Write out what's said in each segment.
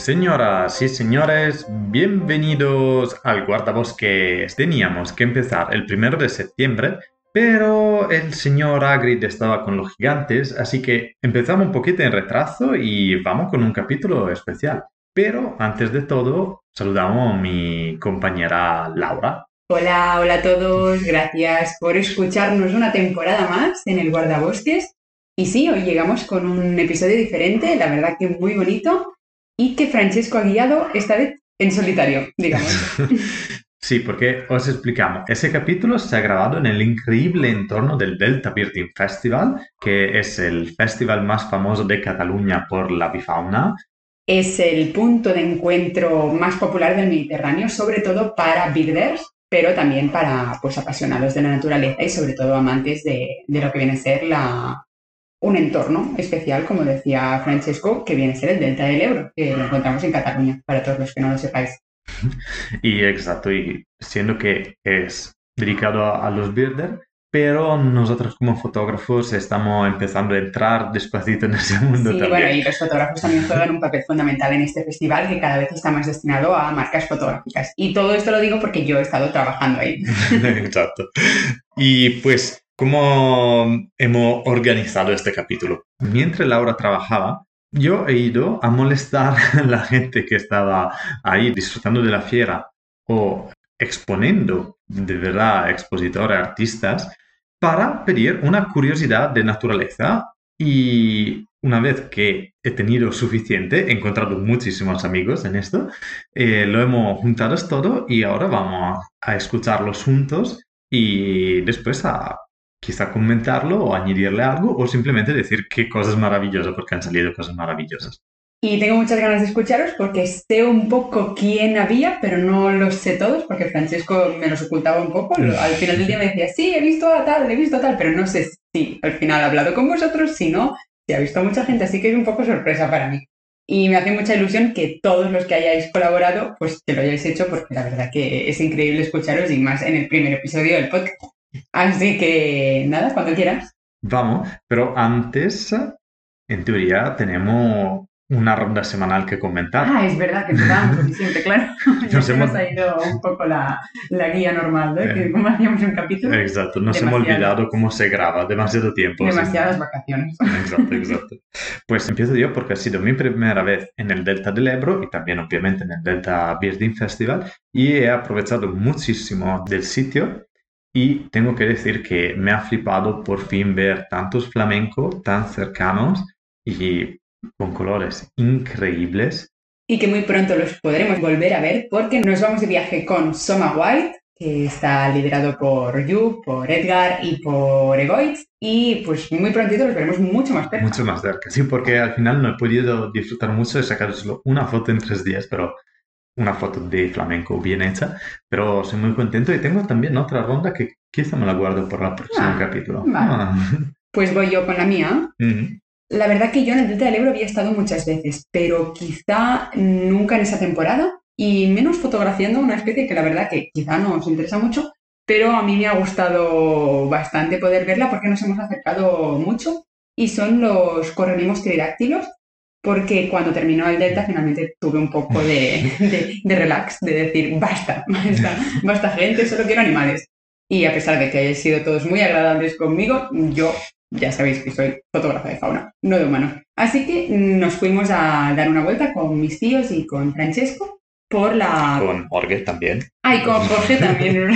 Señoras y señores, bienvenidos al guardabosques. Teníamos que empezar el primero de septiembre, pero el señor Agrid estaba con los gigantes, así que empezamos un poquito en retraso y vamos con un capítulo especial. Pero antes de todo, saludamos a mi compañera Laura. Hola, hola a todos, gracias por escucharnos una temporada más en el guardabosques. Y sí, hoy llegamos con un episodio diferente, la verdad que muy bonito, y que Francesco ha guiado esta vez en solitario, digamos. Sí, porque os explicamos. Ese capítulo se ha grabado en el increíble entorno del Delta Birding Festival, que es el festival más famoso de Cataluña por la bifauna. Es el punto de encuentro más popular del Mediterráneo, sobre todo para birders, pero también para pues, apasionados de la naturaleza y sobre todo amantes de, de lo que viene a ser la, un entorno especial, como decía Francesco, que viene a ser el Delta del Ebro, que lo encontramos en Cataluña, para todos los que no lo sepáis. Y exacto, y siendo que es dedicado a, los birders, pero nosotros como fotógrafos estamos empezando a entrar despacito en ese mundo sí, también. bueno, y los fotógrafos también juegan un papel fundamental en este festival que cada vez está más destinado a marcas fotográficas. Y todo esto lo digo porque yo he estado trabajando ahí. Exacto. Y pues, ¿cómo hemos organizado este capítulo? Mientras Laura trabajaba, yo he ido a molestar a la gente que estaba ahí disfrutando de la fiera o exponiendo de verdad expositores, artistas, para pedir una curiosidad de naturaleza y una vez que he tenido suficiente, he encontrado muchísimos amigos en esto, eh, lo hemos juntado todo y ahora vamos a, escucharlos juntos y después a quizá comentarlo o añadirle algo o simplemente decir qué cosas maravillosas porque han salido cosas maravillosas. Y tengo muchas ganas de escucharos porque sé un poco quién había, pero no los sé todos porque Francesco me los ocultaba un poco. Al final del día me decía, sí, he visto a tal, he visto a tal, pero no sé si al final ha hablado con vosotros, si no, si ha visto a mucha gente, así que es un poco sorpresa para mí. Y me hace mucha ilusión que todos los que hayáis colaborado, pues que lo hayáis hecho porque la verdad que es increíble escucharos y más en el primer episodio del podcast. Así que nada, cuando quieras. Vamos, pero antes, en teoría, tenemos una ronda semanal que comentar. Ah, es verdad que empezamos siempre, claro. Nos hemos- ha ido un poco la, la guía normal, ¿no? Que como hacíamos un capítulo, Exacto, nos hemos olvidado cómo se graba, demasiado tiempo. demasiadas vacaciones. Exacto, exacto. Pues empiezo yo porque ha sido mi primera vez en el Delta del Ebro y también obviamente en el Delta Birding Festival y he aprovechado muchísimo del sitio y tengo que decir que me ha flipado por fin ver tantos flamencos tan cercanos y con colores increíbles. Y que muy pronto los podremos volver a ver porque nos vamos de viaje con Soma White, que está liderado por Yu, por Edgar y por Egoitz. Y pues muy prontito los veremos mucho más cerca. Mucho más cerca, sí, porque al final no he podido disfrutar mucho, he sacado solo una foto en tres días, pero una foto de flamenco bien hecha, pero soy muy contento y tengo también otra ronda que quizá me la guardo por el próximo Ah, capítulo. vale. Ah. Pues voy yo con la mía. Ujú. La verdad que yo en el Delta del Ebro había estado muchas veces, pero quizá nunca en esa temporada y menos fotografiando una especie que la verdad que quizá no os interesa mucho, pero a mí me ha gustado bastante poder verla porque nos hemos acercado mucho y son los correlimos tridáctilos porque cuando terminó el Delta finalmente tuve un poco de, de- de relax, de decir, basta, basta, basta gente, solo quiero animales. Y a pesar de que hayáis sido todos muy agradables conmigo, yo ya sabéis que soy fotógrafa de fauna, no de humano. Así que nos fuimos a dar una vuelta con mis tíos y con Francesco por la... Con Jorge también. Ay, con Jorge también,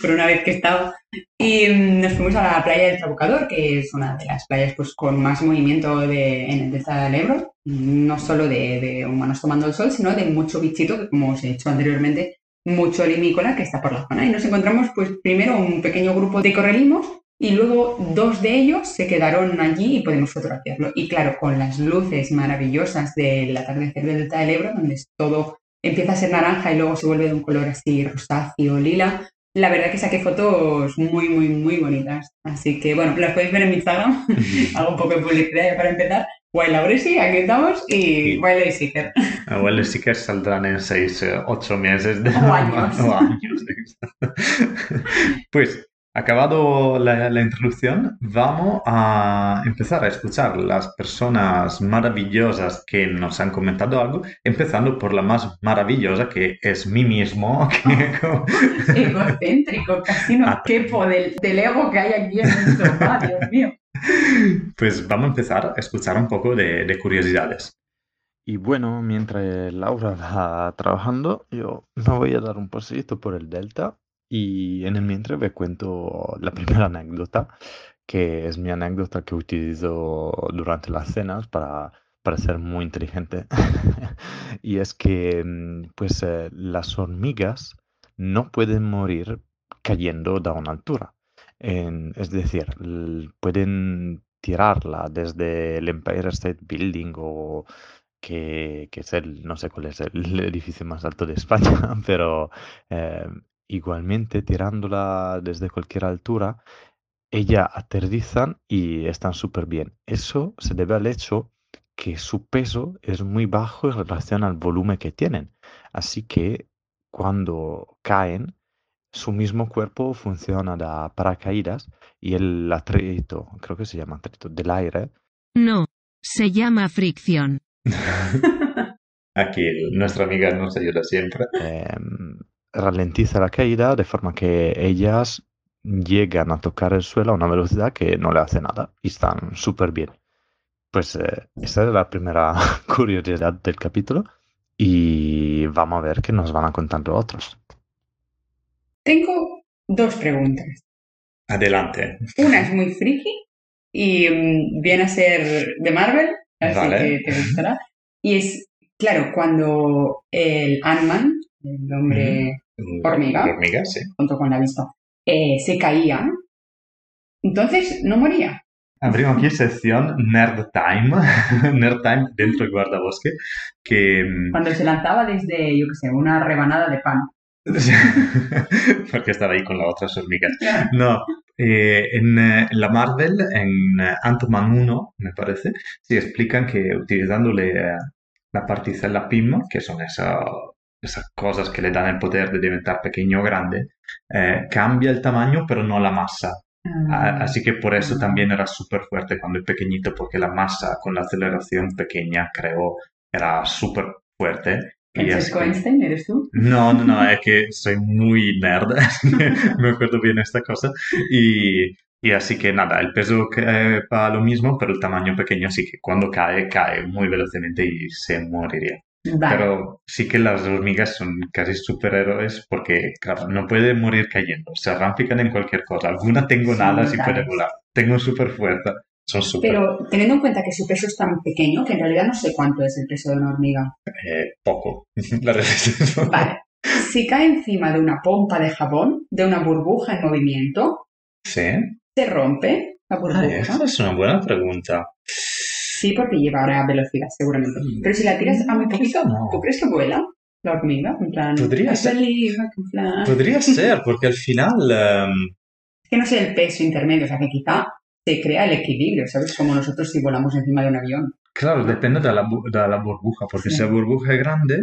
por una vez que estaba. Y mm, nos fuimos a la playa del Trabucador, que es una de las playas pues, con más movimiento de, en el Delta del Ebro, no solo de, de humanos tomando el sol, sino de mucho bichito, que como os he dicho anteriormente, mucho limícola que está por la zona. Y nos encontramos pues primero un pequeño grupo de correlimos y luego dos de ellos se quedaron allí y podemos fotografiarlo. Y claro, con las luces maravillosas del atardecer del Delta del Ebro, donde todo empieza a ser naranja y luego se vuelve de un color así rosáceo, lila. La verdad que saqué fotos muy, muy, muy bonitas. Así que bueno, las podéis ver en mi Instagram. Hago un poco de publicidad ya para empezar. Wild Lauresi, aquí estamos, y Wild Lady Seeker. Sí que saldrán en 6, 8 meses de O años. o años. Pues Acabado la, la, introducción, vamos a empezar a escuchar las personas maravillosas que nos han comentado algo, empezando por la más maravillosa que es mí mismo. Que... Egocéntrico, casi no ah. quepo del, del, ego que hay aquí en el sofá, Dios mío. Pues vamos a empezar a escuchar un poco de, de curiosidades. Y bueno, mientras Laura va trabajando, yo me voy a dar un paseito por el Delta y en el mientras me cuento la primera anécdota, que es mi anécdota que utilizo durante las cenas para, para ser muy inteligente. y es que mm, pues eh, las hormigas no pueden morir cayendo de una altura. es decir, pueden tirarla desde el Empire State Building o que, que, es el, no sé cuál es el edificio más alto de España, pero eh, igualmente tirándola desde cualquier altura, ella aterrizan y están súper bien. Eso se debe al hecho que su peso es muy bajo en relación al volumen que tienen. Así que cuando caen, su mismo cuerpo funciona de paracaídas y el atrito, creo que se llama atrito, del aire. No, se llama fricción. Aquí nuestra amiga nos ayuda siempre. Eh, ralentiza la caída de forma que ellas llegan a tocar el suelo a una velocidad que no le hace nada y están súper bien. Pues eh, esa es la primera curiosidad del capítulo y vamos a ver qué nos van a contar los otros. Tengo dos preguntas. Adelante. Una es muy friki y mm, viene a ser de Marvel, así que te gustará. Y es, claro, cuando el Ant-Man el hombre hormiga, hormiga sí. junto con la vista, eh, se caía, entonces no moría. Abrimos aquí sección Nerd Time, Nerd Time dentro del guardabosque, que... Mm, Cuando se lanzaba desde, yo qué sé, una rebanada de pan. Porque estaba ahí con las otras hormigas. No, eh, en, eh, la Marvel, en Ant-Man 1, me parece, sí explican que utilizándole la particella PIM, que son esas esas cosas que le dan el poder de diventar pequeño o grande, eh, cambia el tamaño pero no la masa. Ah. Así que por eso también era súper fuerte cuando es pequeñito, porque la masa con la aceleración pequeña, creo, era súper fuerte. ¿Francisco Einstein eres tú? No, no, no, es que soy muy nerd, me acuerdo bien esta cosa. Y, y así que nada, el peso que, va lo mismo, pero el tamaño pequeño, así que cuando cae, cae muy velozmente y se moriría. Pero sí que las hormigas son casi superhéroes porque, claro, no pueden morir cayendo. Se ramifican en cualquier cosa. Alguna tengo nada y puede volar. Tengo súper fuerza. Son super... Pero teniendo en cuenta que su peso es tan pequeño que en realidad no sé cuánto es el peso de una hormiga. Eh, poco. La vale. Si cae encima de una pompa de jabón, de una burbuja en movimiento, ¿Sí? ¿se rompe la burbuja? esa es una buena pregunta. Sí, porque llevará velocidad, seguramente. Mm. Pero si la tiras a muy poquito, ¿tú crees que vuela la hormiga? En plan, Podría ser. Podría ser, porque al final... Em, es que no sé el peso intermedio, o sea, que quizá se crea el equilibrio, ¿sabes? Como nosotros si volamos encima de un avión. Claro, depende de la, de la burbuja, porque si la burbuja es grande,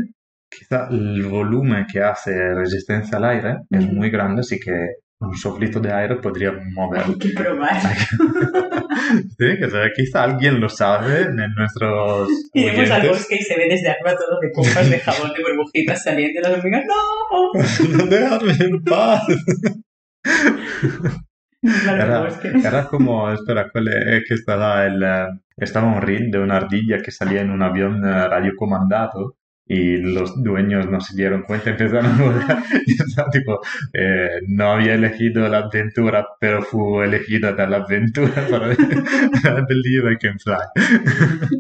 quizá el volumen que hace resistencia al aire es muy grande, así que un soplito de aire podría mover. Hay que probar. sí, que quizá alguien lo sabe en nuestros. Iremos al bosque y se ve desde arriba todo de pompas de jabón de burbujitas saliendo y las hormigas. ¡No! ¡No déjame en paz! Era, era, como, espera, ¿cuál es que estaba el, eh, estaba un reel de una ardilla que salía en un avión eh, radiocomandado y los dueños no se dieron cuenta, empezaron a volar. y tipo, eh, no había elegido la aventura, pero fue elegida de la aventura para Believe I Can Fly.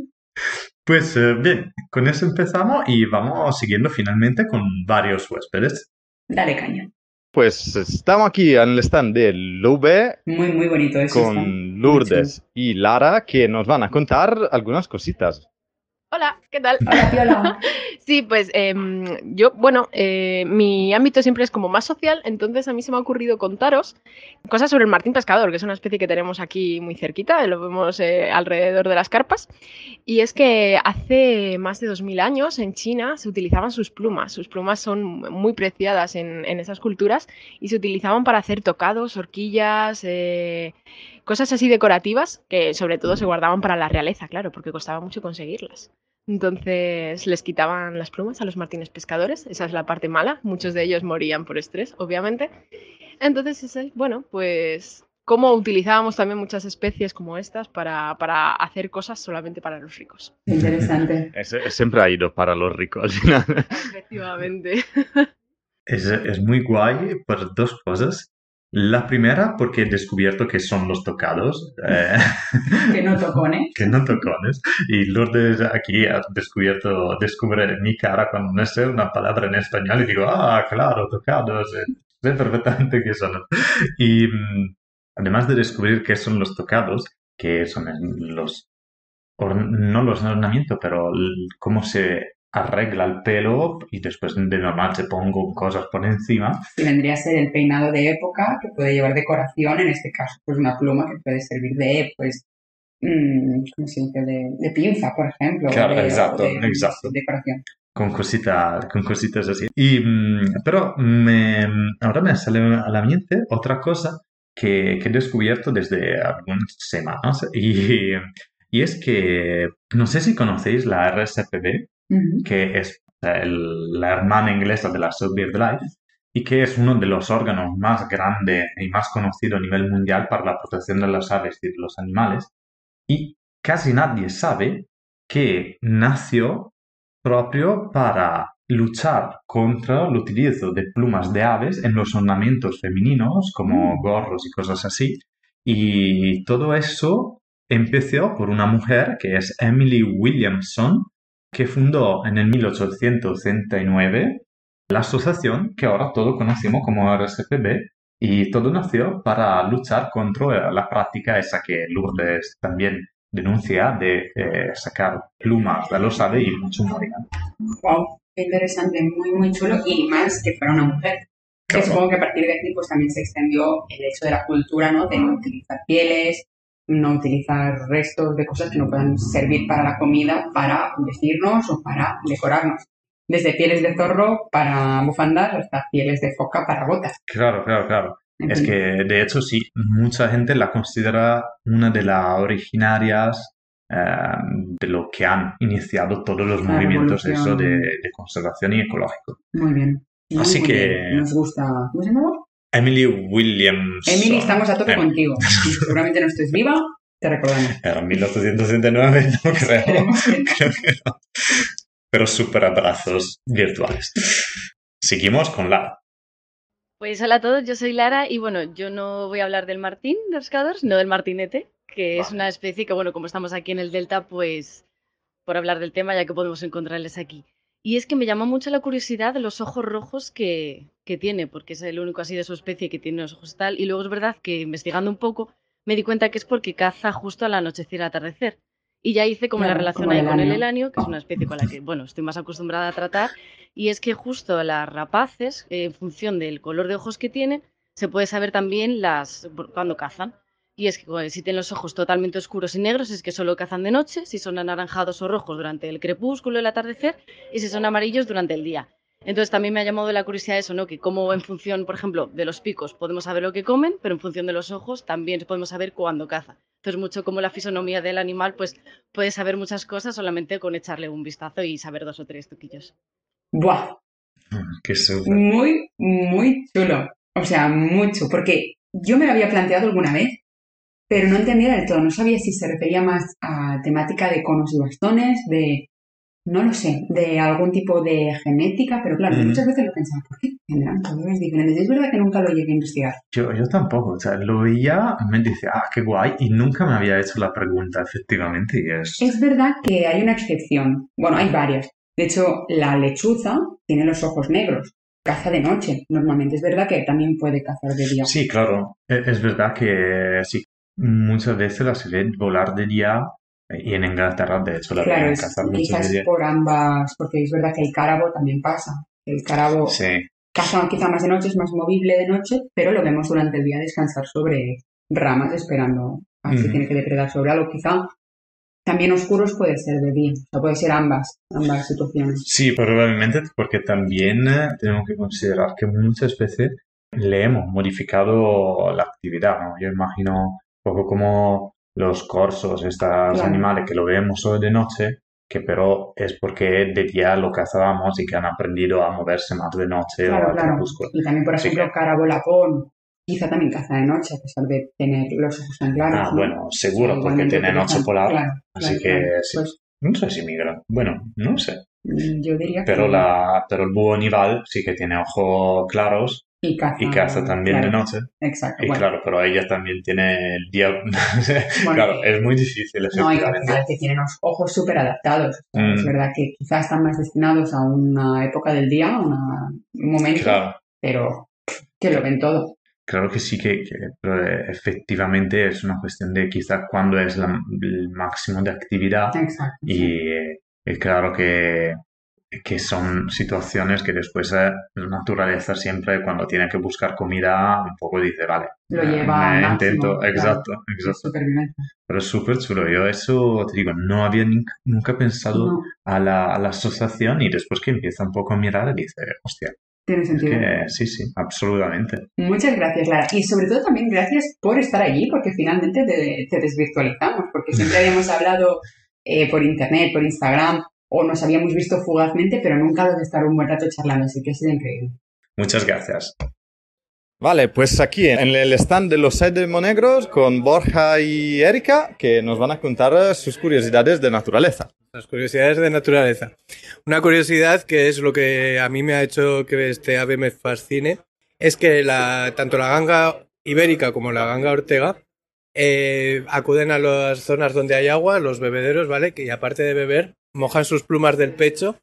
pues eh, bien, con eso empezamos y vamos siguiendo finalmente con varios huéspedes. Dale caña. Pues estamos aquí en el stand de Lube. Muy, muy bonito eso. Con Lourdes y Lara que nos van a contar algunas cositas. Hola, ¿qué tal? Hola. Sí, pues em, yo, bueno, eh, mi ámbito siempre es como más social, entonces a mí se me ha ocurrido contaros cosas sobre el martín pescador, que es una especie que tenemos aquí muy cerquita, lo vemos eh, alrededor de las carpas, y es que hace más de 2000 años en China se utilizaban sus plumas, sus plumas son muy preciadas en, en esas culturas y se utilizaban para hacer tocados, horquillas, eh, cosas así decorativas que sobre todo se guardaban para la realeza, claro, porque costaba mucho conseguirlas. Entonces les quitaban las plumas a los martines pescadores, esa es la parte mala, muchos de ellos morían por estrés, obviamente. Entonces, bueno, pues cómo utilizábamos también muchas especies como estas para, para hacer cosas solamente para los ricos. Interesante. Es- es- siempre ha ido para los ricos al final. Efectivamente. Es, es muy guay por dos cosas. La primera, porque he descubierto que son los tocados, eh, Que no tocones. que no tocones. Y Lourdes aquí ha descubierto, descubre mi cara cuando no sé una palabra en español y digo, ah, claro, tocados, eh, sé perfectamente qué son. Y mm, además de descubrir qué son los tocados, que son los, no los ornamentos, pero cómo se arregla el pelo y después de normal se pongo cosas por encima. vendría a ser el peinado de época que puede llevar decoración, en este caso, pues una pluma que puede servir de, pues, mm, ¿cómo se dice? De, de pinza, por ejemplo. Claro, de- exacto, de- exacto. Decoración. con cositas, con cositas así. Y, mm, pero me, ahora me sale a la mente otra cosa que, que he descubierto desde algunas semanas y, y es que no sé si conocéis la RSPB, Que es el- la hermana inglesa de la South BirdLife y que es uno de los órganos más grandes y más conocidos a nivel mundial para la protección de las aves y de los animales. Y casi nadie sabe que nació propio para luchar contra el utilizo de plumas de aves en los ornamentos femeninos, como Mm. gorros y cosas así. Y todo eso empezó por una mujer que es Emily Williamson, que fundó en el 1869 la asociación que ahora todos conocemos como RSPB y todo nació para luchar contra la práctica esa que Lourdes también denuncia de eh, sacar plumas de los aves y mucho morían. Wow, qué interesante, muy, muy chulo. Y más que fuera una mujer. Que Claro. supongo que a partir de aquí pues también se extendió el hecho de la cultura, ¿no? De no utilizar pieles, no utilizar restos de cosas que no puedan servir para la comida, para vestirnos o para decorarnos. Desde pieles de zorro para bufandas hasta pieles de foca para botas. Claro, claro, claro. Es que de hecho sí, mucha gente la considera una de las originarias eh, de lo que han iniciado todos los La movimientos eso de, de conservación y ecológico. Muy bien. Así muy que- bien. Nos gusta. ¿Cómo se llama? Emily Williams. Emily, estamos a tope Eh, contigo. Seguramente no estés viva, te recordamos. Era 1869, no creo. Esperemos que no. Creo que no. Pero súper abrazos virtuales. Seguimos con la. Pues hola a todos, yo soy Lara y bueno, yo no voy a hablar del martín de pescador, sino del martinete, que es una especie que bueno, como estamos aquí en el delta, pues por hablar del tema ya que podemos encontrarles aquí. Y es que me llama mucho la curiosidad los ojos rojos que, que tiene, porque es el único así de su especie que tiene los ojos tal. Y luego es verdad que investigando un poco me di cuenta que es porque caza justo al anochecer y al atardecer. Y ya hice como la relación como ahí el con el elanio. que es una especie con la que, bueno, estoy más acostumbrada a tratar. Y es que justo las rapaces, en función del color de ojos que tienen, se puede saber también las cuando cazan. Y es que bueno, si tienen los ojos totalmente oscuros y negros es que solo cazan de noche, si son anaranjados o rojos durante el crepúsculo, el atardecer, y si son amarillos durante el día. Entonces también me ha llamado la curiosidad eso, ¿no? Que como en función, por ejemplo, de los picos podemos saber lo que comen, pero en función de los ojos también podemos saber cuándo caza. Entonces mucho como la fisonomía del animal, pues puedes saber muchas cosas solamente con echarle un vistazo y saber dos o tres truquillos. Buah, Qué súper. muy, muy chulo. O sea, mucho. Porque yo me lo había planteado alguna vez, pero no entendía del todo. No sabía si se refería más a temática de conos y bastones, de. No lo sé, de algún tipo de genética, pero claro, muchas veces lo pensaba, ¿por qué tendrán colores diferentes? Es verdad que nunca lo llegué a investigar. Yo, yo tampoco, o sea, lo veía, me dice, ah, qué guay, y nunca me había hecho la pregunta, efectivamente, y es... Es verdad que hay una excepción. Bueno, hay varias. De hecho, la lechuza tiene los ojos negros. Caza de noche, normalmente. Es verdad que también puede cazar de día. Sí, claro, e- es verdad que sí, muchas veces la se ve volar de día Y en Inglaterra, de hecho, la Claro, es, cazar quizás de por ambas, porque es verdad que el cárabo también pasa. El cárabo Sí, caza quizá más de noche, es más movible de noche, pero lo vemos durante el día descansar sobre ramas esperando a ver si tiene que depredar sobre algo. Quizá también oscuros puede ser de día, o sea, puede ser ambas, ambas situaciones. Sí, probablemente porque también eh, tenemos que considerar que muchas veces le hemos modificado la actividad, ¿no? Yo imagino poco como los corsos, estos Claro. animales que lo vemos solo de noche, que pero es porque de día lo cazábamos y que han aprendido a moverse más de noche o Claro, al claro. crepúsculo. Y también, por ejemplo, que- cárabo lapón, quizá también caza de noche, a pesar de tener los ojos tan claros. Ah, ¿no? bueno, seguro, porque utilizan- ocho polar, así que sí. Pues, No sé si migran. Bueno, no sé. yo diría que Pero, la, pero el búho nival sí que tiene ojos claros y caza, y caza también de claro, noche. Exacto. Y bueno. claro, pero ella también tiene el día. Bueno, claro, es muy difícil, No, y que tienen los ojos súper adaptados. Mm. Es verdad que quizás están más destinados a una época del día, a una- un momento, Claro, pero que lo ven todo. claro que sí que, que- eh, efectivamente es una cuestión de quizá cuándo es la- el máximo de actividad Exacto. y, eh, y claro que, que son situaciones que después eh, la naturaleza siempre cuando tiene que buscar comida un poco dice, vale, Lo eh, lleva máximo, intento, claro. exacto, exacto. Pero es súper chulo. Yo eso, te digo, no había ni- nunca pensado No, a la, a la asociación y después que empieza un poco a mirar dice, hostia, tiene es sentido. que sí, sí, absolutamente. Muchas gracias, Lara. Y sobre todo también gracias por estar allí, porque finalmente te, te desvirtualizamos, porque siempre habíamos hablado eh, por internet, por Instagram, o nos habíamos visto fugazmente, pero nunca lo de estar un buen rato charlando, así que ha sido increíble. Muchas gracias. Vale, pues aquí en el stand de los seis monegros con Borja y Erika que nos van a contar sus curiosidades de naturaleza. Las curiosidades de naturaleza. Una curiosidad que es lo que a mí me ha hecho que este ave me fascine es que la, tanto la ganga ibérica como la ganga ortega eh, acuden a las zonas donde hay agua, los bebederos, ¿vale? Que aparte de beber, mojan sus plumas del pecho,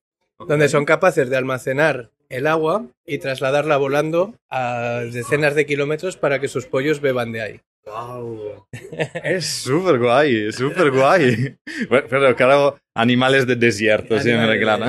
donde son capaces de almacenar el agua y trasladarla volando a decenas de kilómetros para que sus pollos beban de ahí. Es súper guay, súper guay. Bueno, pero claro, animales de desierto, siempre, claro.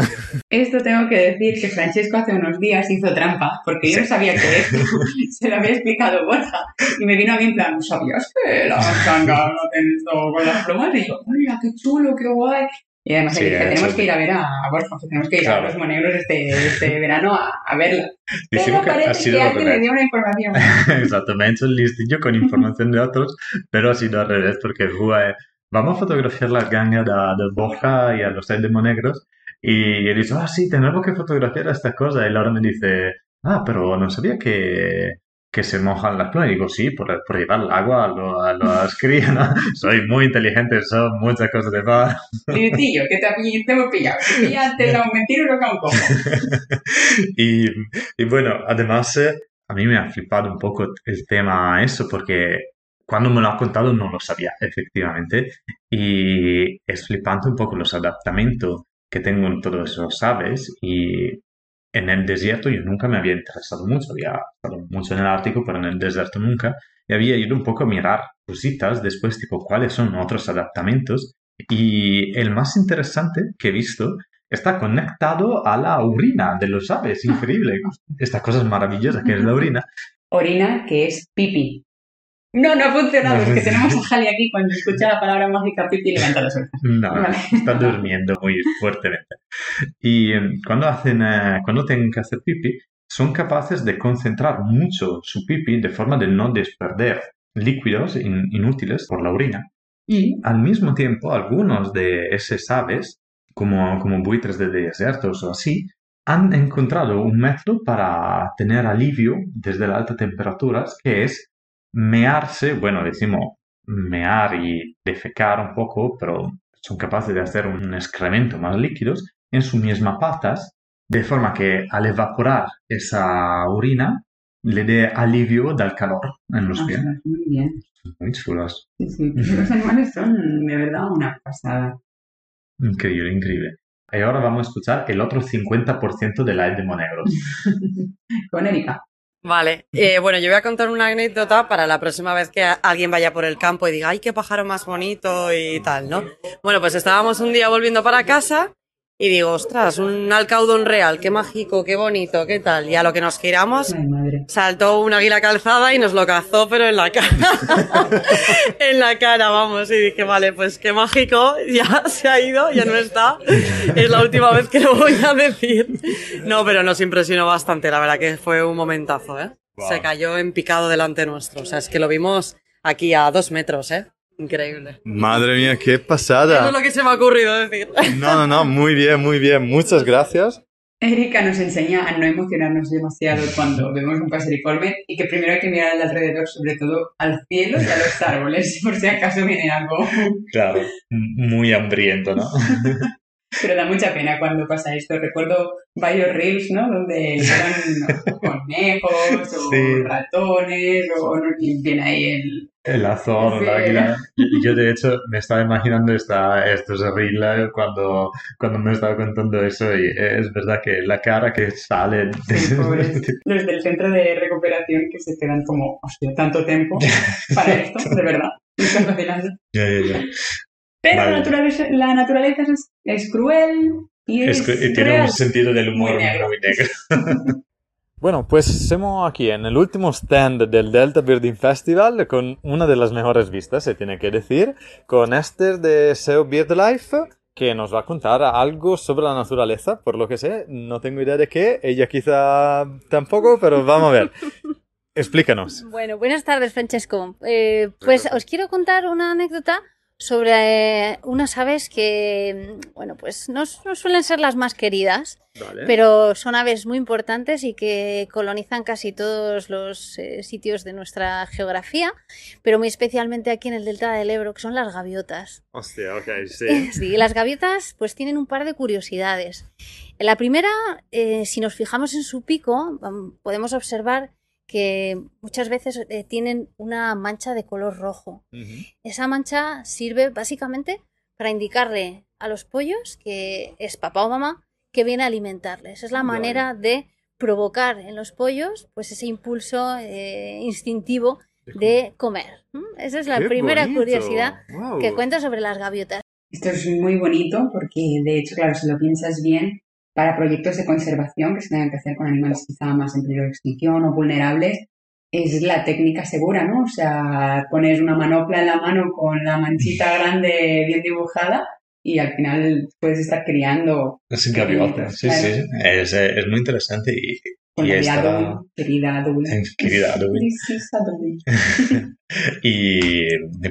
Esto tengo que decir que Francesco hace unos días hizo trampa, porque yo no sabía que esto se lo había explicado Borja, y me vino a mí en plan, ¿sabías que la no tiene esto con las plumas? Y yo, mira, qué chulo, qué guay. Y además Sí, dije, tenemos eso- que ir a ver a, a Borja, que tenemos que ir Claro. a los monegros este, este verano a, a verla. Pero Dijimos que ha parece sido que al alguien le dio una información. Exacto, me he hecho el listillo con información de otros, pero ha sido al revés porque fue, vamos a fotografiar la ganga de, de Borja y a los seis negros y he dicho, ah, sí, tenemos que fotografiar esta cosa y Laura me dice, ah, pero no sabía que, que se mojan las plumas. Y digo, sí, por, por llevar el agua a, lo- a las crías, ¿no? Soy muy inteligente, son muchas cosas de mar. Listillo, que te, te hemos pillado. Te un mentiro y lo un poco. Y, y bueno, además eh, a mí me ha flipado un poco el tema eso porque cuando me lo ha contado no lo sabía efectivamente y es flipante un poco los adaptamientos que tengo en todos esos aves y en el desierto yo nunca me había interesado mucho, había estado mucho en el Ártico pero en el desierto nunca y había ido un poco a mirar cositas después tipo cuáles son otros adaptamientos y el más interesante que he visto está conectado a la orina de los aves. Increíble. Estas cosas maravillosas que es la orina. Orina, que es pipi. No, no ha funcionado. Es que tenemos a Jali aquí cuando escucha la palabra mágica pipi levanta las orejas. No, Vale. está durmiendo muy fuertemente. Y eh, cuando hacen, eh, cuando tienen que hacer pipi, son capaces de concentrar mucho su pipi de forma de no desperder líquidos in- inútiles por la orina. Y al mismo tiempo, algunos de esas aves, como, como buitres de desiertos o así, han encontrado un método para tener alivio desde las altas temperaturas, que es mearse, bueno, decimos mear y defecar un poco, pero son capaces de hacer un excremento más líquidos en sus mismas patas, de forma que al evaporar esa orina le dé alivio del calor en los pies. Ostras, Muy bien. Muy chulos. Sí, sí. Los animales son de verdad una pasada. Increíble, increíble. Y ahora vamos a escuchar el otro 50% de la de Monegros. Con Erika. Vale, eh, bueno, yo voy a contar una anécdota para la próxima vez que alguien vaya por el campo y diga, ay, qué pájaro más bonito y tal, ¿no? Bueno, pues estábamos un día volviendo para casa y digo, ostras, un alcaudón real, qué mágico, qué bonito, qué tal. Y a lo que nos giramos, Ay, madre. saltó un águila calzada y nos lo cazó, pero en la cara. en la cara, vamos. Y dije, vale, pues qué mágico, ya se ha ido, ya no está. Es la última vez que lo voy a decir. No, pero nos impresionó bastante, la verdad que fue un momentazo, ¿eh? Se cayó en picado delante nuestro. O sea, es que lo vimos aquí a dos metros, ¿eh? Increíble. Madre mía, qué Eso pasada. es lo que se me ha ocurrido decir. No, no, no, muy bien, muy bien. Muchas gracias. Erika nos enseña a no emocionarnos demasiado cuando vemos un paseriforme y que primero hay que mirar al alrededor, sobre todo al cielo y a los árboles, por si acaso viene algo. Claro, muy hambriento, ¿no? Pero da mucha pena cuando pasa esto. Recuerdo varios reels, ¿no? Donde eran conejos o Sí. ratones o y viene ahí el... El azor, Sí. el águila. Y Yo, de hecho, me estaba imaginando esta, estos reels cuando, cuando me estaba contando eso y es verdad que la cara que sale... de- Sí. Los del centro de recuperación que se quedan como, hostia, tanto tiempo para esto, de verdad. Ya, ya, ya. Pero Vale. la naturaleza, la naturaleza es, es cruel y es, Es y tiene real. un sentido del humor Muy negro. muy negro. Bueno, pues estamos aquí en el último stand del Delta Birding Festival con una de las mejores vistas, se tiene que decir, con Esther de SEO BirdLife, que nos va a contar algo sobre la naturaleza, por lo que sé, no tengo idea de qué, ella quizá tampoco, pero vamos a ver. Explícanos. Bueno, buenas tardes, Francesco. Eh, pues os quiero contar una anécdota sobre eh, unas aves que, mm, bueno, pues no, no suelen ser las más queridas, pero son aves muy importantes y que colonizan casi todos los eh, sitios de nuestra geografía, pero muy especialmente aquí en el delta del Ebro, que son las gaviotas. Hostia, ok, sí. Sí, las gaviotas pues tienen un par de curiosidades. La primera, eh, si nos fijamos en su pico, vam- podemos observar que muchas veces eh, tienen una mancha de color rojo. Esa mancha sirve básicamente para indicarle a los pollos que es papá o mamá que viene a alimentarles. Es la Vale. manera de provocar en los pollos pues ese impulso eh, instintivo de comer. Esa es la Qué primera bonito. curiosidad que cuento sobre las gaviotas. Esto es muy bonito porque, de hecho, claro, si lo piensas bien, para proyectos de conservación que se tengan que hacer con animales quizá más en peligro de extinción o vulnerables, es la técnica segura, ¿no? O sea, pones una manopla en la mano con la manchita grande bien dibujada y al final puedes estar criando Es gaviota, sí, Claro. sí. Es, eh, es muy interesante y, con y la esta- querida en- querida Adwin. This is y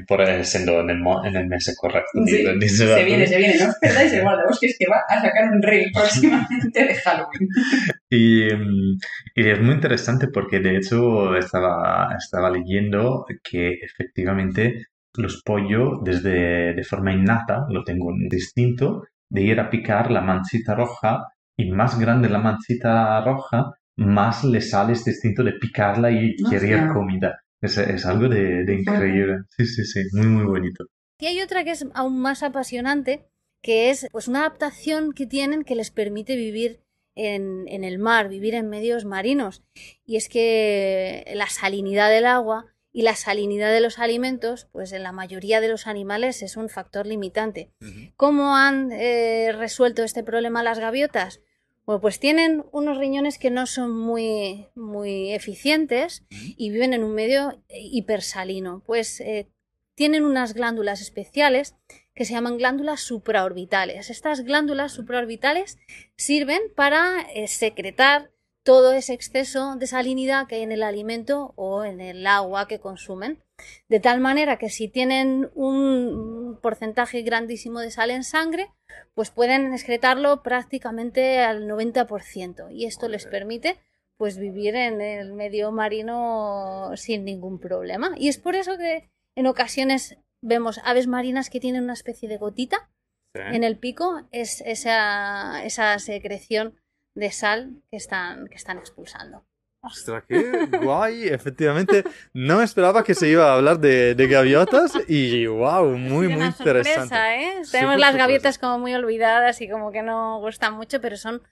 por siendo en el, en el mes correcto. Sí, dice- dice se viene, se viene. No os perdáis el guardabosques que va a sacar un reel próximamente de Halloween. Y, mm, y es muy interesante porque de hecho estaba, estaba leyendo que efectivamente los pollos desde de forma innata lo tengo un distinto de ir a picar la manchita roja y más grande la manchita roja más le sale este instinto de picarla y Hostia. querer comida. Es, es algo de, de increíble. Sí, sí, sí, muy, muy bonito. Y hay otra que es aún más apasionante, que es pues una adaptación que tienen que les permite vivir en, en el mar, vivir en medios marinos. Y es que la salinidad del agua y la salinidad de los alimentos, pues en la mayoría de los animales es un factor limitante. ¿Cómo han eh, resuelto este problema las gaviotas? Bueno, pues tienen unos riñones que no son muy, muy eficientes y viven en un medio hipersalino. Pues eh, tienen unas glándulas especiales que se llaman glándulas supraorbitales. Estas glándulas supraorbitales sirven para eh, secretar todo ese exceso de salinidad que hay en el alimento o en el agua que consumen. De tal manera que si tienen un porcentaje grandísimo de sal en sangre, pues pueden excretarlo prácticamente al 90%. Y esto les permite pues vivir en el medio marino sin ningún problema. Y es por eso que en ocasiones vemos aves marinas que tienen una especie de gotita en el pico, es esa, esa secreción de sal que están, que están expulsando. Ostras, qué guay. Efectivamente, no esperaba que se iba a hablar de, de gaviotas y wow, muy, muy Una interesante. sorpresa, ¿eh? Súper Tenemos las sorpresa. gaviotas como muy olvidadas y como que no gustan mucho, pero son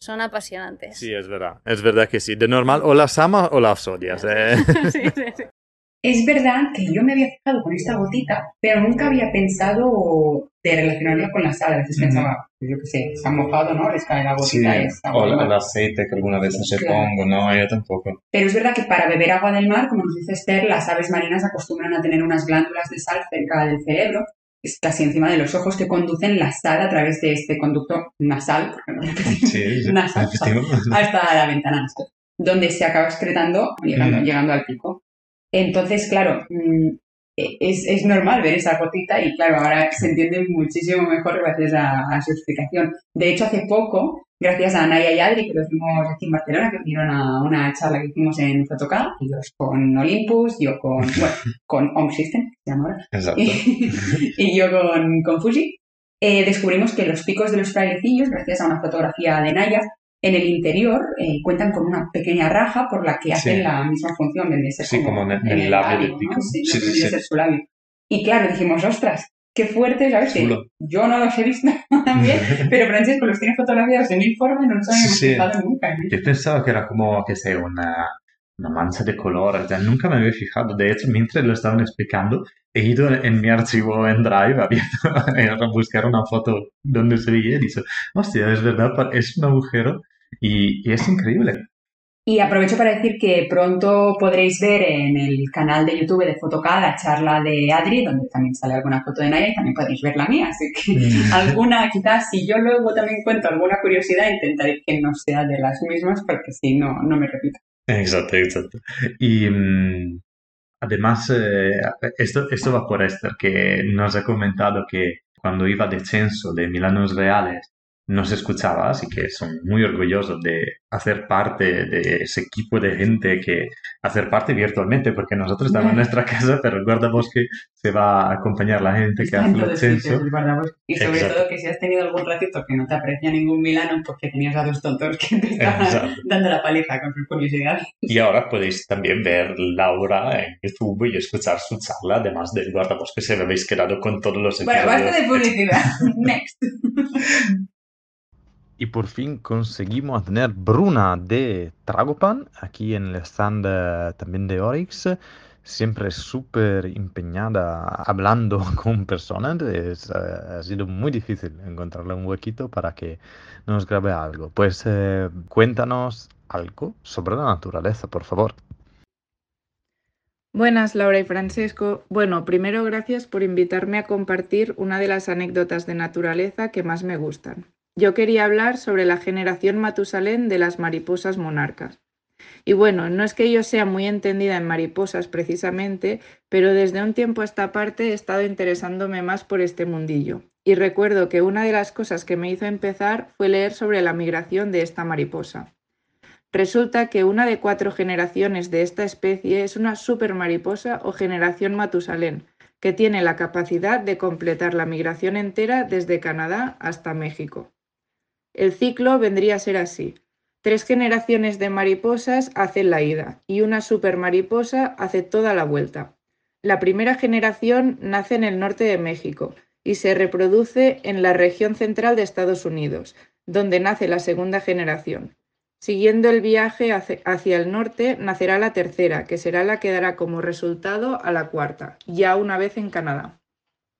son apasionantes. Sí, es verdad. Es verdad que sí. De normal, o las amas o las odias. ¿eh? Sí, sí, sí. Es verdad que yo me había fijado con esta gotita, pero nunca había pensado de relacionarla con la sal. A veces pensaba, yo qué sé, se han mojado, ¿no? Les cae la Sí, gotita está o el, aceite que alguna vez se Claro. pongo, no, yo tampoco. Pero es verdad que para beber agua del mar, como nos dice Esther, las aves marinas acostumbran a tener unas glándulas de sal cerca del cerebro, es casi encima de los ojos, que conducen la sal a través de este conducto nasal, no Sí, sí, nasal, hasta la ventana nasal, donde se acaba excretando llegando, Mm. llegando al pico. Entonces, claro, mm, es, es normal ver esa gotita y claro, ahora se entiende muchísimo mejor gracias a, a su explicación. De hecho, hace poco, gracias a Naya y Adri, que los vimos aquí en Barcelona, que vinieron a una charla que hicimos en Fotocá, ellos con Olympus, yo con, bueno, con Home System, se llama ahora, Exacto. y, y yo con, con Fuji, eh, descubrimos que los picos de los frailecillos, gracias a una fotografía de Naya, en el interior eh, cuentan con una pequeña raja por la que hacen Sí. la misma función, vendría ser Sí, como en el- en el labio ¿no? Sí, Sí, sí, sí. ser su labio. Y claro, dijimos, ostras, qué fuerte, ¿sabes? Chulo. yo no los he visto también, pero Francesco los tiene fotografiados en informe, no nos habíamos Sí, sí. fijado nunca. ¿no? Yo pensaba que era como, que sé, una, una mancha de color, o sea, nunca me había fijado. De hecho, mientras lo estaban explicando, he ido en mi archivo en Drive a buscar una foto donde se veía y dice, hostia, es verdad, es un agujero y, y es increíble. Y aprovecho para decir que pronto podréis ver en el canal de YouTube de Fotocá la charla de Adri, donde también sale alguna foto de Naya y también podréis ver la mía. Así que Mm. alguna, quizás, si yo luego también cuento alguna curiosidad, intentaré que no sea de las mismas, porque si no, no me repito. Exacto, exacto. Y mm, además, eh, esto, esto va por Esther, que nos ha comentado que cuando iba de censo de Milanos Reales nos escuchaba, así que son muy orgullosos de hacer parte de ese equipo de gente que hacer parte virtualmente, porque nosotros estamos en nuestra casa, pero el guardabosque se va a acompañar la gente que hace en el todos sitios, censo. el guardabosque. Y sobre Exacto. todo que si has tenido algún ratito que no te aprecia ningún Milano, porque tenías a dos tontos que te estaban Exacto. dando la paliza con sus curiosidades. Y ahora podéis también ver Laura en YouTube y escuchar su charla, además del guardabosque, si habéis quedado con todos los Bueno, basta de publicidad. Next. Y por fin conseguimos tener Bruna de Tragopan aquí en el stand eh, también de Oryx. Siempre súper empeñada hablando con personas. Eh, ha sido muy difícil encontrarle un huequito para que nos grabe algo. Pues eh, cuéntanos algo sobre la naturaleza, por favor. Buenas, Laura y Francesco. Bueno, primero gracias por invitarme a compartir una de las anécdotas de naturaleza que más me gustan. Yo quería hablar sobre la generación Matusalén de las mariposas monarcas. Y bueno, no es que yo sea muy entendida en mariposas precisamente, pero desde un tiempo a esta parte he estado interesándome más por este mundillo. Y recuerdo que una de las cosas que me hizo empezar fue leer sobre la migración de esta mariposa. Resulta que una de cuatro generaciones de esta especie es una supermariposa o generación Matusalén, que tiene la capacidad de completar la migración entera desde Canadá hasta México. El ciclo vendría a ser así. Tres generaciones de mariposas hacen la ida y una supermariposa hace toda la vuelta. La primera generación nace en el norte de México y se reproduce en la región central de Estados Unidos, donde nace la segunda generación. Siguiendo el viaje hacia el norte, nacerá la tercera, que será la que dará como resultado a la cuarta, ya una vez en Canadá.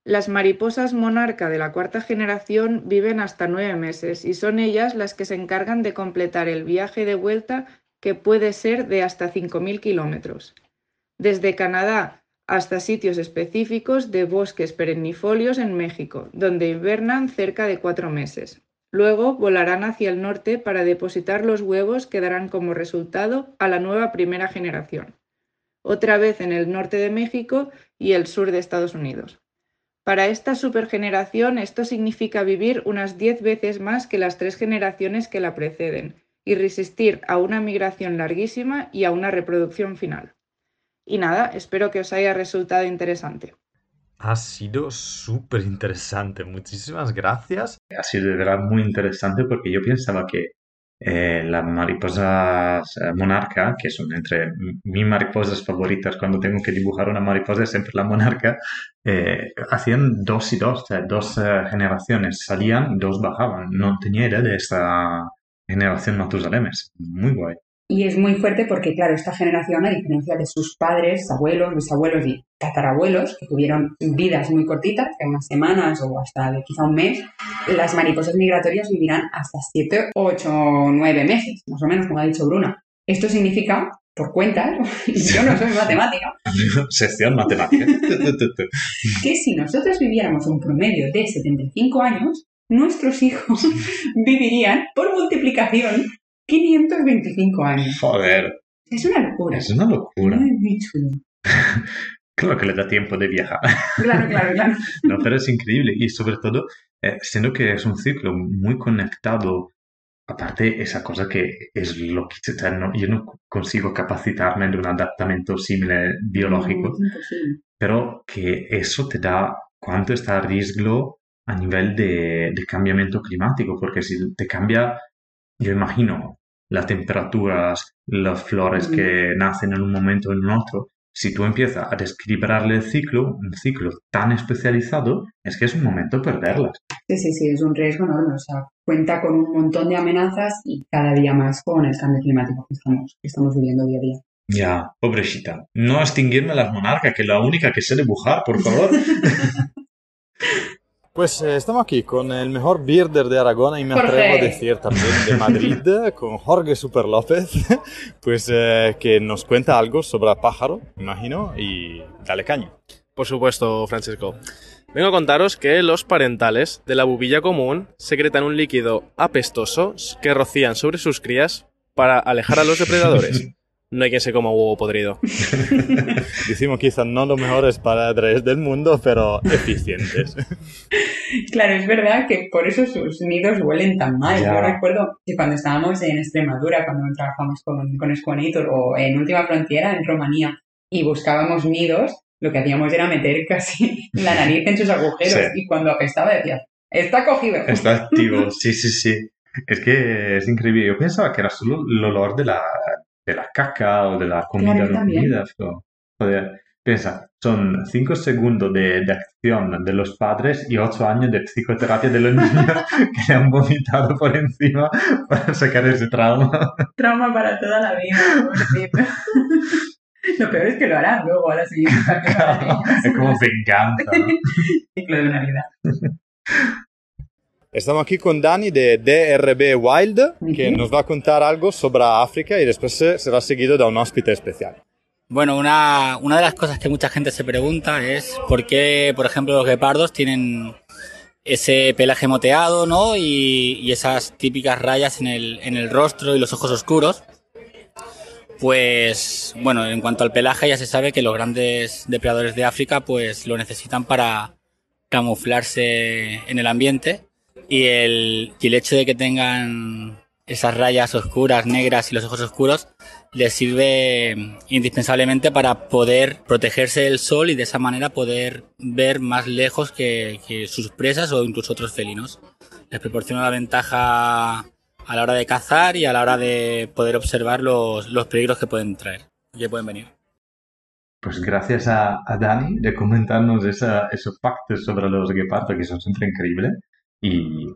Las mariposas monarca de la cuarta generación viven hasta nueve meses y son ellas las que se encargan de completar el viaje de vuelta que puede ser de hasta 5.000 kilómetros. Desde Canadá hasta sitios específicos de bosques perennifolios en México, donde invernan cerca de cuatro meses. Luego volarán hacia el norte para depositar los huevos que darán como resultado a la nueva primera generación, otra vez en el norte de México y el sur de Estados Unidos. Para esta supergeneración esto significa vivir unas 10 veces más que las tres generaciones que la preceden y resistir a una migración larguísima y a una reproducción final. Y nada, espero que os haya resultado interesante. Ha sido súper interesante, muchísimas gracias. Ha sido de verdad muy interesante porque yo pensaba que eh, las mariposas eh, monarca, que son entre mis mariposas favoritas cuando tengo que dibujar una mariposa, siempre la monarca, eh, hacían dos y dos, o sea, dos eh, generaciones, salían, dos bajaban. No tenía idea de esta, generación Matusalem. Es muy guay. Y es muy fuerte porque, claro, esta generación, a diferencia de sus padres, abuelos, bisabuelos y tatarabuelos, que tuvieron vidas muy cortitas, de unas semanas o hasta de quizá un mes, las mariposas migratorias vivirán hasta 7, 8, 9 meses, más o menos, como ha dicho Bruna. Esto significa, por cuentas, yo no soy matemática, Sección matemática. que si nosotros viviéramos un promedio de 75 años, nuestros hijos vivirían, por multiplicación, 525 años. Joder, Es una locura. es una locura. Muy, muy chulo. Claro que le da tiempo de viajar. Claro, claro, claro. No, pero es increíble y sobre todo, eh, siendo que es un ciclo muy conectado, aparte esa cosa que es lo que no- yo no consigo capacitarme de un adaptamiento simile biológico, Es pero que eso te da cuánto está a riesgo a nivel de, de cambiamiento climático, porque si te cambia, yo imagino, las temperaturas, las flores que nacen en un momento o en otro, si tú empiezas a describirle el ciclo, un ciclo tan especializado, es que es un momento perderlas. Sí, sí, sí, es un riesgo enorme. O sea, cuenta con un montón de amenazas y cada día más con el cambio climático que estamos, que estamos viviendo día a día. Ya, pobrecita. No extinguirme las monarcas, que es la única que sé dibujar, por favor. Pues eh, estamos aquí con el mejor bearder de Aragón y me Jorge. atrevo a decir también de Madrid, con Jorge Super López, pues eh, que nos cuenta algo sobre pájaro, imagino, y dale caña. Por supuesto, Francesco. Vengo a contaros que los parentales de la bubilla común secretan un líquido apestoso que rocían sobre sus crías para alejar a los depredadores. No hay quien se coma huevo podrido. Decimos quizás no los mejores padres del mundo, pero eficientes. Claro, es verdad que por eso sus nidos huelen tan mal. Ya. Yo recuerdo que cuando estábamos en Extremadura, cuando trabajamos con, con Squanitor o en Última Frontera, en Rumanía, y buscábamos nidos, lo que hacíamos era meter casi la nariz en sus agujeros Sí. y cuando apestaba decías, está cogido. Está activo, sí, sí, sí. Es que es increíble. Yo pensaba que era solo el olor de la, de la caca o de la comida Claro, comida. pero, joder, piensa, son cinco segundos de, de acción de los padres y ocho años de psicoterapia de los niños que le han vomitado por encima para sacar ese trauma. Trauma para toda la vida. Lo peor es que lo harán luego a la siguiente es como venganza. ciclo de Navidad. Estamos aquí con Dani de DRB Wild, que nos va a contar algo sobre África y después será seguido de un hóspede especial. Bueno, una, una de las cosas que mucha gente se pregunta es por qué, por ejemplo, los guepardos tienen ese pelaje moteado, ¿no? Y, y esas típicas rayas en el, en el rostro y los ojos oscuros. Pues, bueno, en cuanto al pelaje ya se sabe que los grandes depredadores de África pues lo necesitan para camuflarse en el ambiente y el, el hecho de que tengan esas rayas oscuras, negras y los ojos oscuros les sirve indispensablemente para poder protegerse del sol y de esa manera poder ver más lejos que, sus presas o incluso otros felinos. Les proporciona la ventaja a la hora de cazar y a la hora de poder observar los, los peligros que pueden traer, que pueden venir. Pues gracias a, Dani de comentarnos esa- esos factos sobre los guepardos que son siempre increíbles. Y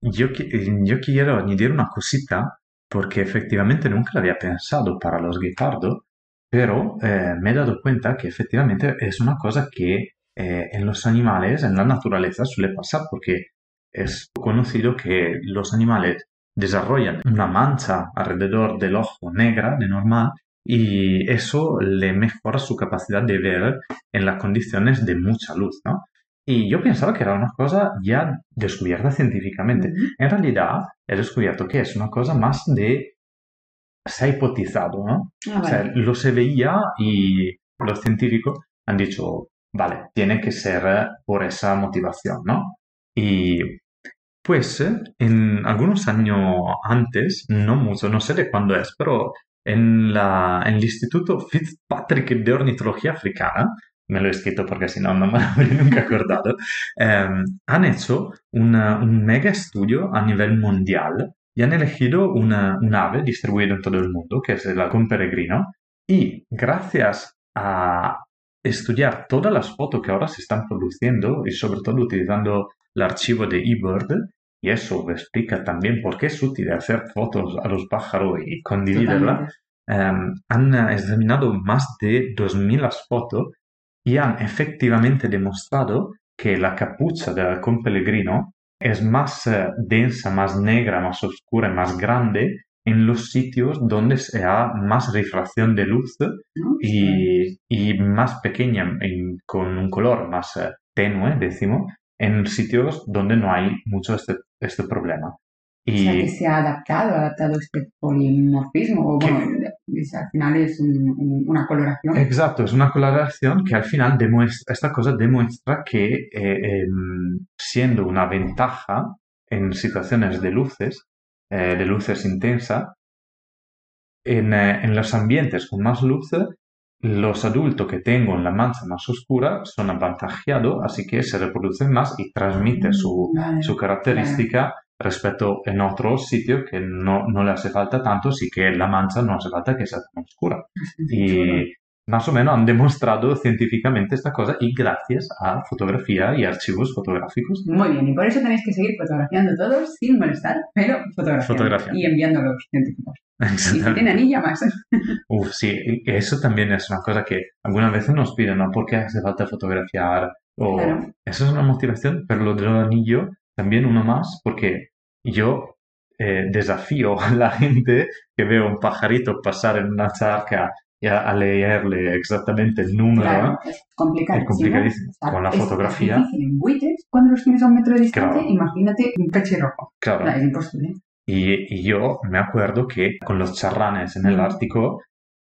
yo, yo quiero añadir una cosita porque efectivamente nunca lo había pensado para los guepardos, pero eh, me he dado cuenta que efectivamente es una cosa que eh, en los animales, en la naturaleza, suele pasar porque es conocido que los animales desarrollan una mancha alrededor del ojo negra de normal y eso le mejora su capacidad de ver en las condiciones de mucha luz, ¿no? Y yo pensaba que era una cosa ya descubierta científicamente. En realidad he descubierto que es una cosa más de... se ha hipotizado, ¿no? Ah, O sea, lo se veía y los científicos han dicho, vale, tiene que ser eh, por esa motivación, ¿no? Y pues eh, en algunos años antes, no mucho, no sé de cuándo es, pero en, la, en el Instituto Fitzpatrick de Ornitología Africana, me lo he escrito porque si no, no me lo habría nunca acordado, eh, han hecho una- un mega estudio a nivel mundial y han elegido una, un ave distribuida en todo el mundo, que es el halcón peregrino, y gracias a estudiar todas las fotos que ahora se están produciendo y sobre todo utilizando el archivo de eBird, y eso explica también por qué es útil hacer fotos a los pájaros y condividirla, em, han examinado más de 2.000 fotos y han efectivamente demostrado que la capucha del halcón peregrino es más eh, densa, más negra, más oscura, más grande en los sitios donde se da más refracción de luz y, y más pequeña, en- con un color más eh, tenue, decimos, en sitios donde no hay mucho este, este problema. O sea, Y que se ha adaptado, ha adaptado este polimorfismo, o bueno, es- al final es un- un- una coloración. Exacto, es una coloración que al final demuestra, esta cosa demuestra que eh, em, siendo una ventaja en situaciones de luces, eh, de luces intensas, en, eh, en los ambientes con más luz, los adultos que tengan la mancha más oscura son avantajados, así que se reproducen más y transmiten su, Vale, su característica respecto en otros sitios que no, no le hace falta tanto, sí que la mancha no hace falta que sea tan oscura. Y más o menos han demostrado científicamente esta cosa y gracias a fotografía y archivos fotográficos. Muy bien, y por eso tenéis que seguir fotografiando todos sin molestar, pero fotografiando y enviando a los científicos. Y si tiene anilla más. Uf, sí, eso también es una cosa que algunas veces nos piden, ¿no? ¿Por qué hace falta fotografiar? O Claro. eso es una motivación, pero lo del anillo también uno más, porque yo eh, desafío a la gente que veo un pajarito pasar en una charca y a, a leerle exactamente el número, Claro, es complicadísimo. Es complicadísimo. O sea, Con la es- fotografía. Es difícil en buitres, cuando los tienes a un metro de distancia, Claro. imagínate un cachirrojo. Claro. O sea, es imposible. Y, y yo me acuerdo que con los charranes en el. Ártico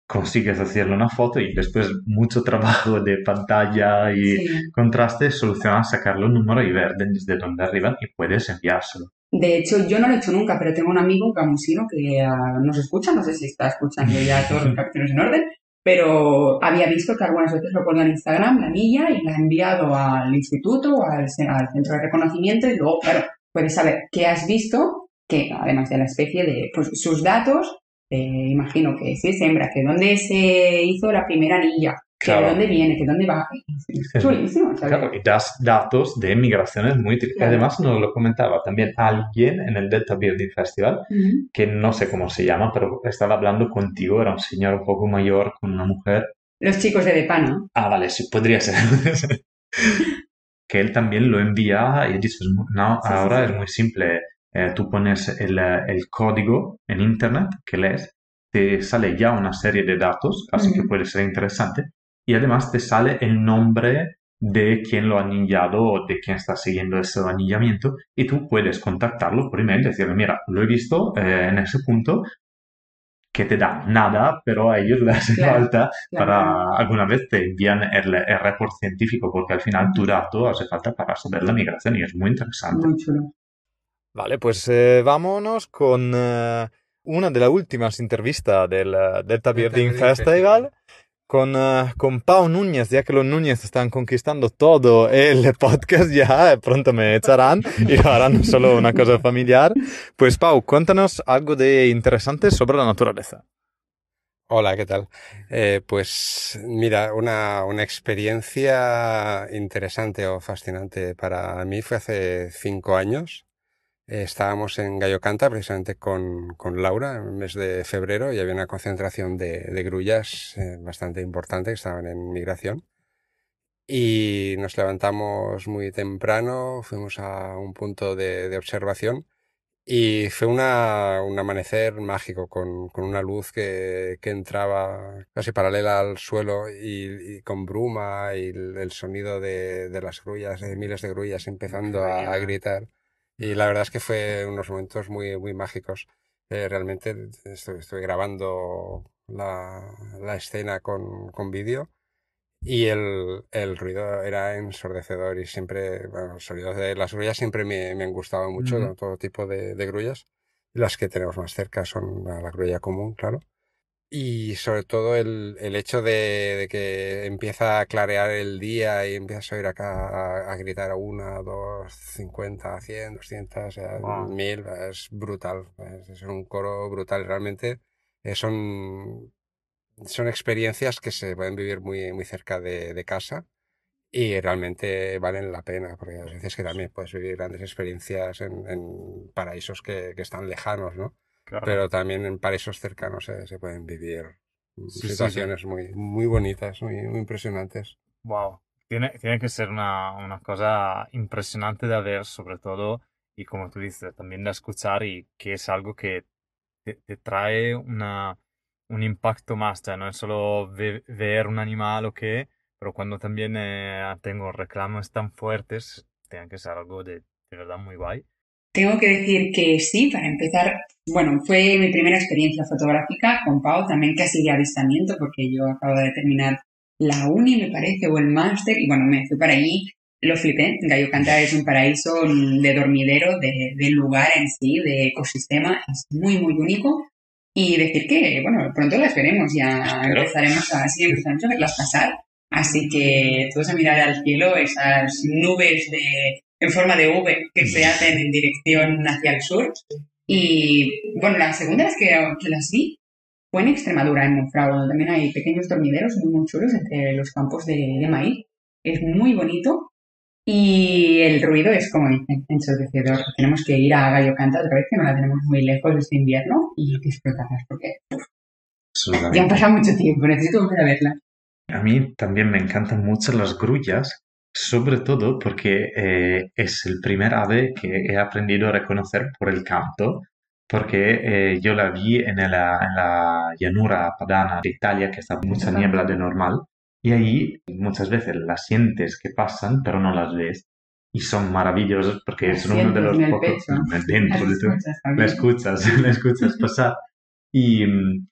consigues hacerle una foto y después mucho trabajo de pantalla y Sí. contraste solucionas sacarle un número y ver desde dónde arriban y puedes enviárselo. De hecho, yo no lo he hecho nunca, pero tengo un amigo camusino que ah, nos escucha, no sé si está escuchando ya todos los capítulos en orden, pero había visto que algunas veces lo colga en Instagram, la anilla, y la ha enviado al instituto o al, al centro de reconocimiento y luego, claro, puedes saber qué has visto, que además de la especie de pues, sus datos, eh, imagino que si es hembra, que dónde se hizo la primera anilla, que Claro. de dónde viene, que dónde va. Es chulísimo, ¿sabes? Claro, y das datos de migraciones muy útiles. Claro. Además, nos lo comentaba también alguien en el Delta Birding Festival, Ujú. que no sé cómo se llama, pero estaba hablando contigo, era un señor un poco mayor con una mujer. Los chicos de Depana. Ah, vale, sí, podría ser. que él también lo envía y dices, no, Sí, sí, ahora sí. es muy simple. Eh, tú pones el, eh, el código en internet que lees, te sale ya una serie de datos, así que Ujú. puede ser interesante. Y además te sale el nombre de quién lo ha anillado o de quién está siguiendo ese anillamiento y tú puedes contactarlo por email, decirle, mira, lo he visto eh, en ese punto, que te da nada, pero a ellos les hace Claro, falta claro. para alguna vez te envían el, el report científico porque al final tu dato hace falta para saber la migración y es muy interesante. Muy chulo. Vale, pues eh, vámonos con eh, una de las últimas entrevistas del eh, Delta Birding Festival con, eh, con Pau Núñez, ya que los Núñez están conquistando todo el podcast ya, pronto me echarán y harán solo una cosa familiar. Pues Pau, cuéntanos algo de interesante sobre la naturaleza. Hola, ¿qué tal? Eh, pues mira, una, una experiencia interesante o fascinante para mí fue hace cinco años. Estábamos en Gallo Canta precisamente con, con Laura en el mes de febrero y había una concentración de, de grullas eh, bastante importante que estaban en migración. Y nos levantamos muy temprano, fuimos a un punto de, de observación y fue una, un amanecer mágico con, con una luz que, que entraba casi paralela al suelo y, y con bruma y el, el sonido de, de las grullas, de miles de grullas empezando a, a gritar. Y la verdad es que fue unos momentos muy, muy mágicos. Eh, realmente estoy grabando la, la escena con, con vídeo y el, el ruido era ensordecedor y siempre, bueno, los sonidos de las grullas siempre me, me han gustado mucho, todo tipo de, de grullas. Las que tenemos más cerca son la, la grulla común, claro. Y sobre todo el, el hecho de, de que empieza a clarear el día y empiezas a oír acá a, a gritar a una, dos, cincuenta, cien, doscientas, o sea, Wow. mil, es brutal. Es, es un coro brutal. Realmente eh, son, son experiencias que se pueden vivir muy, muy cerca de, de casa y realmente valen la pena, porque a veces que también puedes vivir grandes experiencias en, en paraísos que, que están lejanos, ¿no? Claro. Pero también en paraísos cercanos se, se pueden vivir Sí, sí, situaciones muy, muy bonitas, muy, muy impresionantes. Wow. Tiene, tiene que ser una, una cosa impresionante de ver, sobre todo, y como tú dices, también de escuchar, y que es algo que te, te trae una, un impacto más, ya no es solo ve- ver un animal o qué, pero cuando también eh, tengo reclamos tan fuertes, tiene que ser algo de, de verdad muy guay. Tengo que decir que sí, para empezar, bueno, fue mi primera experiencia fotográfica con Pau, también casi de avistamiento, porque yo acabo de terminar la uni, me parece, o el máster, y bueno, me fui para allí, lo flipé. Gallo Canta es un paraíso de dormidero, de, del lugar en sí, de ecosistema, es muy, muy único. Y decir que, bueno, pronto las veremos, ya empezaremos a, sí, empezaremos a verlas pasar. Así que todos a mirar al cielo, esas nubes de, en forma de V que se hacen en dirección hacia el sur. Y bueno, la segunda vez que, que las vi fue en Extremadura, en Monfragüe, donde también hay pequeños dormideros muy, muy chulos entre los campos de, de maíz. Es muy bonito y el ruido es como en- ensordecedor. Tenemos que ir a Gallo Canta otra vez, que no la tenemos muy lejos este invierno, y disfrutarlas, porque ya han pasado mucho tiempo, necesito volver a verlas. A mí también me encantan mucho las grullas, sobre todo porque eh, es el primer ave que he aprendido a reconocer por el canto, porque eh, yo la vi en la, en la llanura padana de Italia, que está mucha niebla de normal, y ahí muchas veces las sientes que pasan, pero no las ves. Y son maravillosas porque Las son uno de los pocos dentro tu, escuchas la escuchas, la escuchas pasar. Y, mm,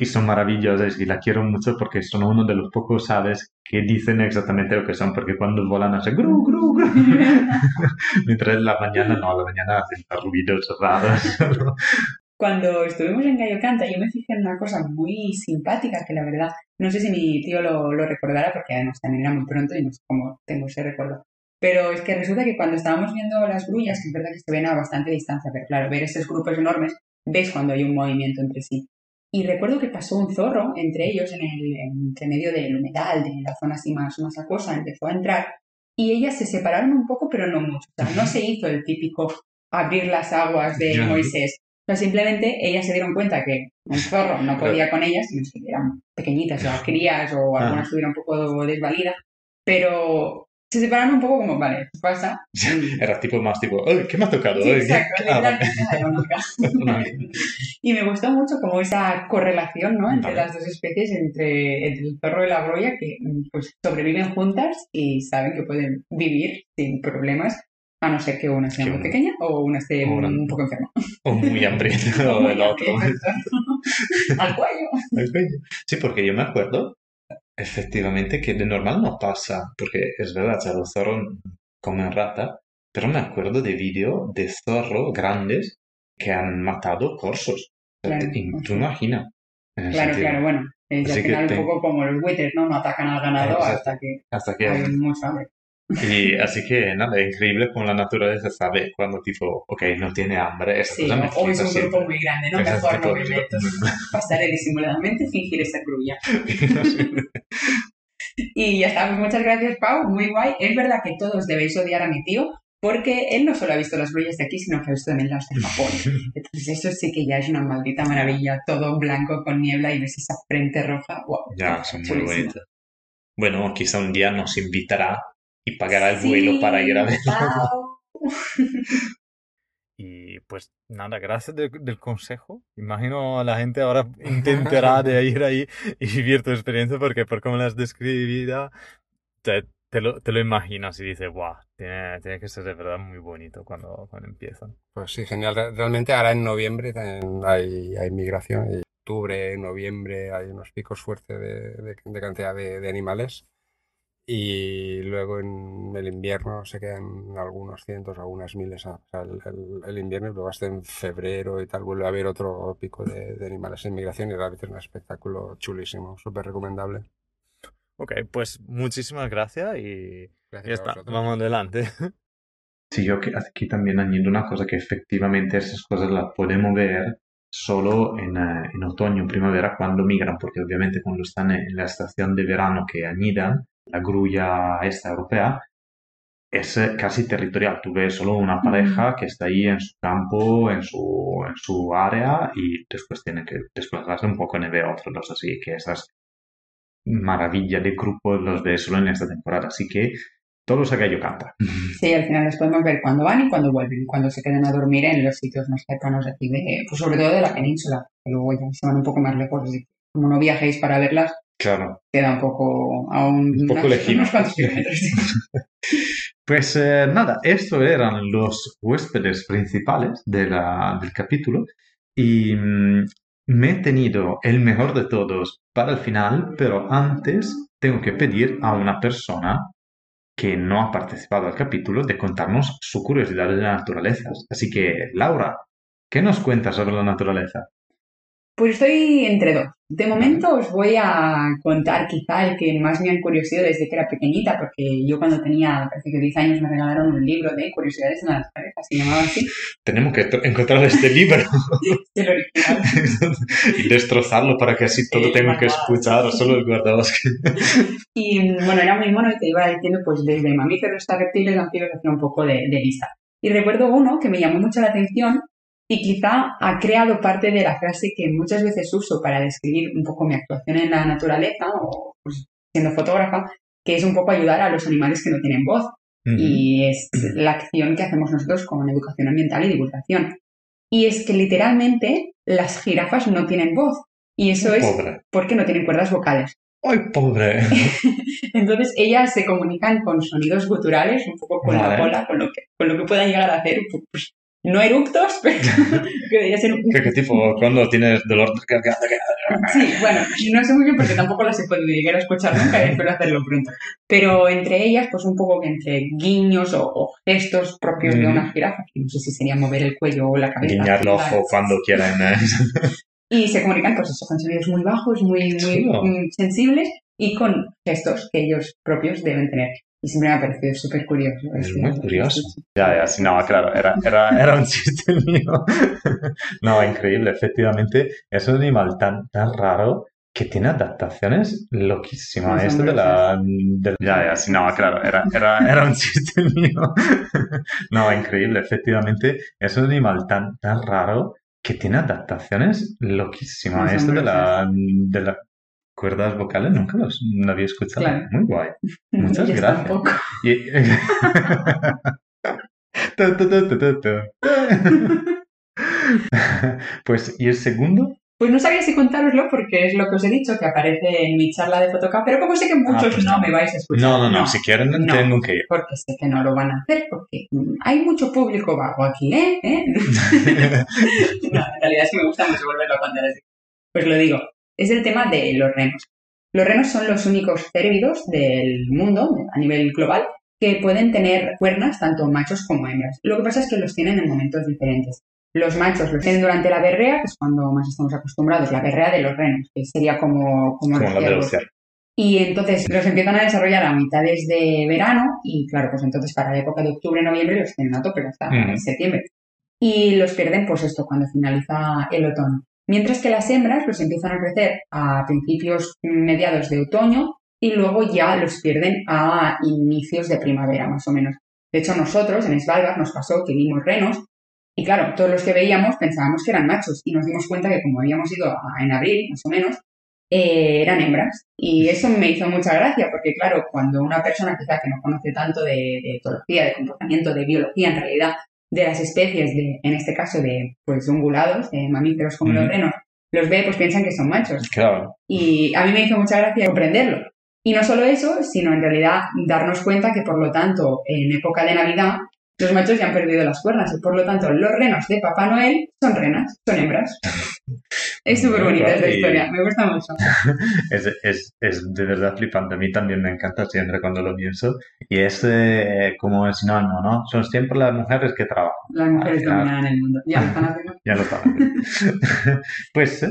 y son maravillosas y la quiero mucho porque son uno de los pocos aves que dicen exactamente lo que son, porque cuando volan hacen gru, gru, gru. Mientras en la mañana no, la mañana hacen ruidos raros. Cuando estuvimos en Gallo Canta, yo me fijé en una cosa muy simpática que la verdad, no sé si mi tío lo, lo recordará porque además también era muy pronto y no sé cómo tengo ese recuerdo. Pero es que resulta que cuando estábamos viendo las grullas, que es verdad que se ven a bastante distancia, pero claro, ver esos grupos enormes, ves cuando hay un movimiento entre sí. Y recuerdo que pasó un zorro entre ellos, en el, entre medio del humedal, de la zona así más, más acuosa, empezó a entrar y ellas se separaron un poco, pero no mucho. O sea, no se hizo el típico abrir las aguas de. Moisés. O sea, simplemente ellas se dieron cuenta que un zorro no podía con ellas, sino que eran pequeñitas, o sea, crías, o Ah. algunas estuvieron un poco desvalidas, pero se separaron un poco como, vale, ¿qué pasa? Era tipo más tipo, "Ay, ¿qué me ha tocado? Sí, exacto, Ah, vale. Y me gustó mucho como esa correlación, ¿no? Entre Vale. las dos especies, entre, entre el zorro y la broya, que pues sobreviven juntas y saben que pueden vivir sin problemas, a no ser que una sea Que muy una- pequeña o una esté una- un poco enferma. O muy hambriento o el otro. Al cuello. Al cuello. Sí, porque yo me acuerdo efectivamente que de normal no pasa, porque es verdad, sea, los zorros comen rata, pero me acuerdo de vídeos de zorros grandes que han matado corsos. Claro. tú imaginas. Claro, sentido- claro, bueno. Es Así al que final te- un poco como los buitres, ¿no? No atacan al ganado hasta que Hasta que... hay mucho hambre. Y así que nada, es increíble como la naturaleza sabe cuando tipo, ok, no tiene hambre, esa Sí, cosa me o, es un grupo muy grande, ¿no? Ese Mejor no de- me meto. Pasaré disimuladamente fingir esa grulla. Y ya está, pues muchas gracias, Pau, muy guay. Es verdad que todos debéis odiar a mi tío, porque él no solo ha visto las grullas de aquí, sino que ha visto también las de Japón. Entonces eso sí que ya es una maldita maravilla, todo blanco con niebla y ves esa frente roja. Wow, Ya, son muy bonitas. Bueno, quizá un día nos invitará y pagará el Sí, vuelo para ir a verlo. Y pues nada, gracias de- del consejo. Imagino la gente ahora intentará de ir ahí y vivir tu experiencia porque por cómo la has describida, te, te lo, te lo imaginas y dices, guau, tiene, tiene que ser de verdad muy bonito cuando, cuando empiezan. Pues sí, genial. Re- Realmente ahora en noviembre también hay, hay migración. En octubre, noviembre hay unos picos fuertes de, de- de cantidad de, de animales. Y luego en el invierno se quedan algunos cientos, algunas miles. O sea, el, el- el invierno y luego hasta en febrero y tal vuelve a haber otro pico de, de animales en migración y realmente es un espectáculo chulísimo, súper recomendable. Ok, pues muchísimas gracias y Gracias ya está, vosotros. vamos adelante. Sí, yo aquí también añado una cosa que efectivamente esas cosas las podemos ver solo en, eh, en otoño, primavera, cuando migran, porque obviamente cuando están en la estación de verano que anidan, la grulla esta europea, es eh, casi territorial. Tú ves solo una pareja que está ahí en su campo, en su, en su área y después tiene que desplazarse un poco en ve otros. Así que esas maravillas de grupos los ves solo en esta temporada. Así que todos a gallo canta. Sí, al final los podemos ver cuando van y cuando vuelven, cuando se quedan a dormir en los sitios más cercanos de aquí, de, pues sobre todo de la península, que luego ya se van un poco más lejos. Así como no viajéis para verlas, Claro. queda un poco a un, poco unas- lejino. unos cuantos kilómetros. Pues eh, nada, estos eran los huéspedes principales de la- del capítulo y mm, me he tenido el mejor de todos para el final, pero antes tengo que pedir a una persona que no ha participado al capítulo de contarnos su curiosidad de la naturaleza. Así que, Laura, ¿qué nos cuentas sobre la naturaleza? Pues estoy entre dos. De momento os voy a contar quizá el que más me han curiosidad desde que era pequeñita, porque yo cuando tenía, parece que 10 años, me regalaron un libro de curiosidades de la naturaleza, se llamaba así, Tenemos que tr- encontrar este libro el original. y destrozarlo para que así todo Sí, tenga que escuchar, solo el guardabosque. Y bueno, era muy mono y te iba diciendo, pues desde mamíferos hasta reptiles, anfibios, hacía un poco de, de lista. Y recuerdo uno que me llamó mucho la atención y quizá ha creado parte de la frase que muchas veces uso para describir un poco mi actuación en la naturaleza o pues, siendo fotógrafa, que es un poco ayudar a los animales que no tienen voz. Y es la acción que hacemos nosotros con educación ambiental y divulgación. Y es que literalmente las jirafas no tienen voz. Y eso es Pobre. porque no tienen cuerdas vocales. ¡Ay, pobre! Entonces ellas se comunican con sonidos guturales, un poco con la Vale. cola, con lo que, con lo que puedan llegar a hacer. Pues, no eructos, pero que debería ser. ¿Qué, qué tipo? Cuando tienes dolor de Sí, bueno, no sé muy bien porque tampoco las he podido llegar a escuchar nunca y espero hacerlo pronto. Pero entre ellas, pues un poco que entre guiños o, o gestos propios de Mm. una jirafa, que no sé si sería mover el cuello o la cabeza. Guiñar el ojo cuando quieran. ¿eh? Y se comunican, pues eso, con sonidos muy bajos, muy, muy Chulo. mm, sensibles y con gestos que ellos propios deben tener. Y siempre me ha parecido súper curioso. Es muy curioso. Ya, ya, sí, no, claro, era, era, era un chiste mío. No, increíble, efectivamente, es un animal tan, tan raro que tiene adaptaciones loquísimas. Esto de la, de- Ya, ya, sí, no, claro, era, era, era un chiste mío. No, increíble, efectivamente, es un animal tan, tan raro que tiene adaptaciones loquísimas. Esto de la, de las cuerdas vocales nunca los no había escuchado. Claro. Muy guay. Muchas gracias. tampoco. Y-. Pues, ¿y el segundo? Pues no sabía si contároslo porque es lo que os he dicho, que aparece en mi charla de Photocap, pero como sé que muchos pues no no. me vais a escuchar. No, no, no, si quieren no. tengo que ir. Porque sé que no lo van a hacer, porque hay mucho público vago aquí, ¿eh? ¿Eh? no, en realidad es que me gusta mucho volverlo a contar así. Pues lo digo, es el tema de los renos. Los renos son los únicos cérvidos del mundo, a nivel global, que pueden tener cuernas, tanto machos como hembras. Lo que pasa es que los tienen en momentos diferentes. Los machos los tienen durante la berrea, que es cuando más estamos acostumbrados, la berrea de los renos, que sería como, como, la. Y entonces los empiezan a desarrollar a mitades de verano y claro, pues entonces para la época de octubre, noviembre los tienen a tope hasta Ujú. septiembre. Y los pierden pues esto cuando finaliza el otoño. Mientras que las hembras los empiezan a crecer a principios mediados de otoño y luego ya los pierden a inicios de primavera más o menos. De hecho nosotros en Svalbard nos pasó que vimos renos y claro, todos los que veíamos pensábamos que eran machos y nos dimos cuenta que como habíamos ido a- en abril más o menos, eh, eran hembras. Y eso me hizo mucha gracia, porque claro, cuando una persona quizá que no conoce tanto de, de etología, de comportamiento, de biología en realidad, de las especies, de, en este caso de pues ungulados, de mamíferos como los renos, los ve, pues piensan que son machos. Claro. Y a mí me hizo mucha gracia comprenderlo. Y no solo eso, sino en realidad darnos cuenta que, por lo tanto, en época de Navidad, los machos ya han perdido las cuernas y, por lo tanto, los renos de Papá Noel son renas, son hembras. Es súper bonita esta historia, me gusta mucho. Es, es, es de verdad flipante. A mí también me encanta siempre cuando lo pienso. Y es eh, como el sinónimo, ¿no? Son siempre las mujeres que trabajan. Las mujeres Al final. dominan el mundo. Ya lo están haciendo. Ya lo pues eh,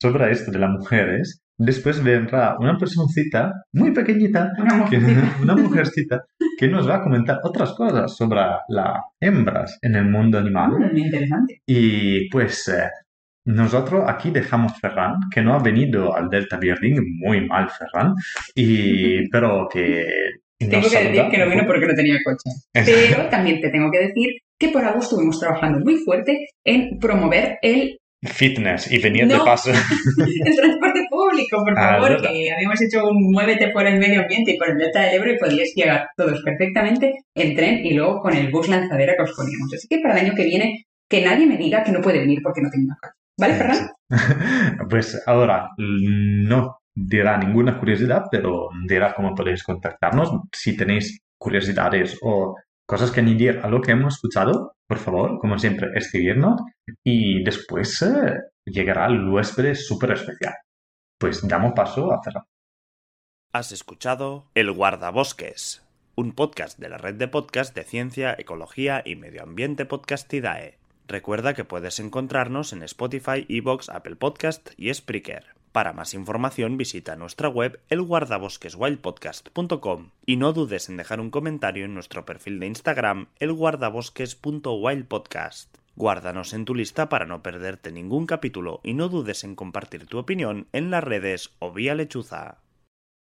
sobre esto de las mujeres, después vendrá una personcita muy pequeñita, Una que- una mujercita, que nos va a comentar otras cosas sobre las hembras en el mundo animal. Mm, muy interesante. Y pues eh, nosotros aquí dejamos Ferran, que no ha venido al Delta Birding, muy mal Ferran, y, pero que... Tengo que decir que no vino porque no tenía coche. Pero también te tengo que decir que por algo estuvimos trabajando muy fuerte en promover el, Fitness y de No. paso. el transporte público, por Ah, favor, verdad. que habíamos hecho un muévete por el medio ambiente y por el delta del Ebro y podíais llegar todos perfectamente en tren y luego con el bus lanzadera que os poníamos. Así que para el año que viene, que nadie me diga que no puede venir porque no tengo coche. ¿Vale, Ferran? Pues ahora no dirá ninguna curiosidad, pero dirá cómo podéis contactarnos. Si tenéis curiosidades o cosas que añadir a lo que hemos escuchado, por favor, como siempre, escribirnos y después eh, llegará el huésped súper especial. Pues damos paso a Ferran. Has escuchado El Guardabosques, un podcast de la red de podcast de ciencia, ecología y medio ambiente Podcastidae. Recuerda que puedes encontrarnos en Spotify, Evox, Apple Podcast y Spreaker. Para más información visita nuestra web elguardabosqueswildpodcast.com y no dudes en dejar un comentario en nuestro perfil de Instagram elguardabosques.wildpodcast. Guárdanos en tu lista para no perderte ningún capítulo y no dudes en compartir tu opinión en las redes o vía lechuza.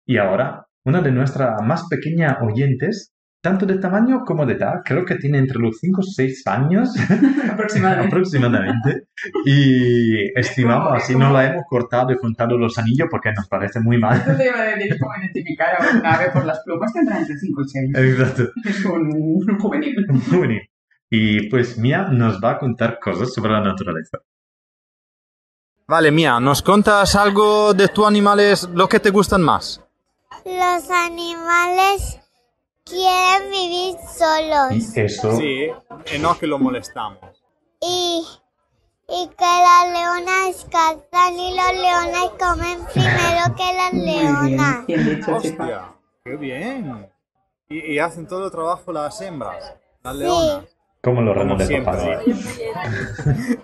Y ahora, una de nuestras más pequeñas oyentes, tanto de tamaño como de edad, creo que tiene entre los 5 y 6 años Aproximadamente. aproximadamente. Y estimamos, así no la hemos cortado y contado los anillos porque nos parece muy mal. Eso te iba a decir cómo identificar a un ave por las plumas tendrá entre 5 y 6. Exacto. Es un, un juvenil. Muy bonito. Y pues Mia nos va a contar cosas sobre la naturaleza. Vale, Mía, ¿nos contas algo de tus animales, lo que te gustan más? Los animales quieren vivir solos Eso. Sí, y no que lo molestamos. y, y que las leonas cazan y los leones comen primero que las leonas. Hostia, qué bien. Y, y hacen todo el trabajo las hembras, las Sí. leonas. Como los Como papá. siempre.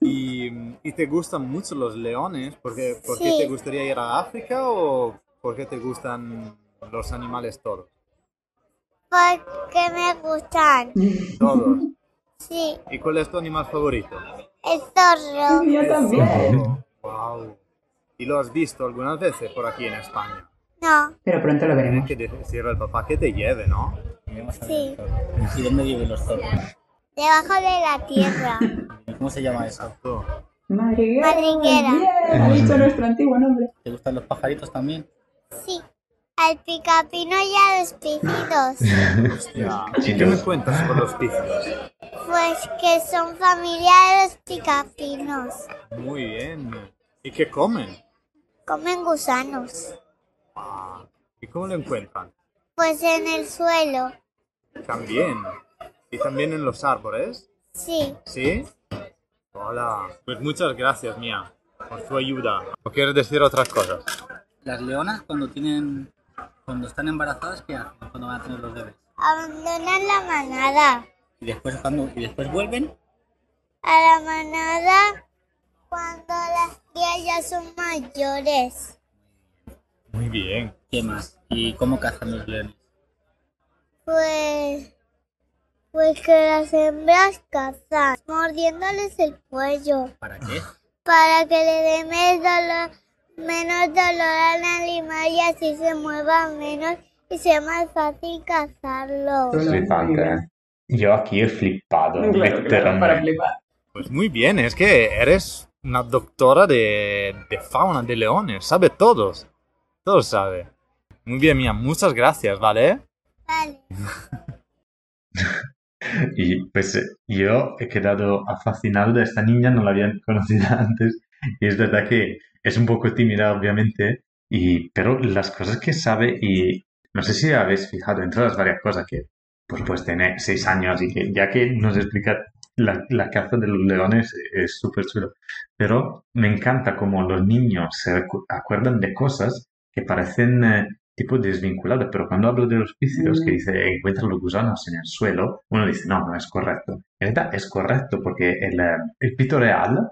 y, y te gustan mucho los leones? porque ¿Por qué Sí. te gustaría ir a África o por qué te gustan los animales todos? Porque me gustan. Todos. Sí, ¿Y cuál es tu animal favorito? el zorro. El zorro. Wow. ¿Y lo has visto algunas veces por aquí en España? No, Pero pronto lo veremos. Hay que decirle al papá que te lleve, ¿no? sí. ¿Y dónde viven los zorros? Debajo de la tierra. ¿Cómo se llama eso? Madriguera. Madriguera. Bien, ha dicho nuestro antiguo nombre. ¿Te gustan los pajaritos también? Sí. Al picapino y a los pícidos. Hostia. ¿Y qué me cuentas sobre los pícidos? Pues que son familia de los picapinos. Muy bien. ¿Y qué comen? Comen gusanos. ¿Y cómo lo encuentran? Pues en el suelo. También. ¿Y también en los árboles? Sí. ¿Sí? Hola. Pues muchas gracias, Mía, por tu ayuda. ¿O quieres decir otras cosas? Las leonas cuando tienen, cuando están embarazadas, ¿qué hacen? Cuando van a tener los bebés. Abandonan la manada. Y después cuando, y después vuelven. A la manada cuando las crías ya son mayores. Muy bien. ¿Qué más? ¿Y cómo cazan los leones? Pues. Pues que las hembras cazan, mordiéndoles el cuello. ¿Para qué? Para que le dé menos dolor, menos dolor al animal y así se mueva menos y sea más fácil cazarlo. Flipante, ¿eh? Yo aquí he flipado, literalmente. Pues muy bien, es que eres una doctora de, de fauna de leones, sabe todos. Todo sabe. Muy bien, Mía, muchas gracias, ¿vale? Vale. Y pues yo he quedado fascinado de esta niña, no la había conocido antes. Y es verdad que es un poco tímida, obviamente, y, pero las cosas que sabe, y no sé si habéis fijado entre las varias cosas que, pues, pues tiene seis años y que ya que nos explica la, la caza de los leones es súper chulo. Pero me encanta cómo los niños se acu- acuerdan de cosas que parecen eh, tipo desvinculadas, pero cuando hablo de los pícidos, que Mm. dice encuentran los gusanos en el suelo, uno dice no, no es correcto. En realidad es correcto porque el, eh, el pito real,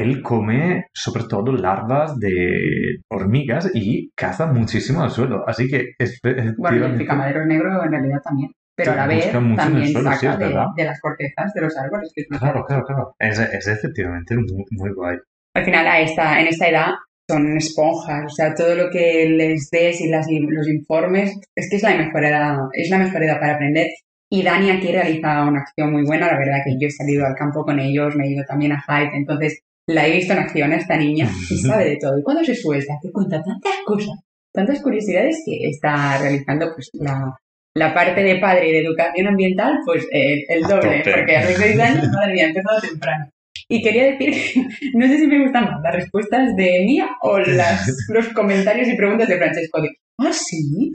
él come sobre todo larvas de hormigas y caza muchísimo al suelo, así que es, Bueno, el picamadero negro en realidad también. pero a la vez también suelo, sí, saca es de, de las cortezas de los árboles. que Claro, claro, claro. Es, es efectivamente muy, muy guay. al final a esta, en esta edad son esponjas, o sea, todo lo que les des y las, los informes, es que es la mejor edad, es la mejor edad para aprender. Y Dani aquí realiza una acción muy buena, la verdad que yo he salido al campo con ellos, me he ido también a Hyde, entonces la he visto en acción a esta niña y sabe de todo. Y cuando se suelta, te cuenta tantas cosas, tantas curiosidades que está realizando pues la, la parte de padre y de educación ambiental, pues eh, el doble, porque a los seis años, madre mía, empezado temprano. Y quería decir no sé si me gustan más las respuestas de Mía o las, los comentarios y preguntas de Francesco. Ah, sí,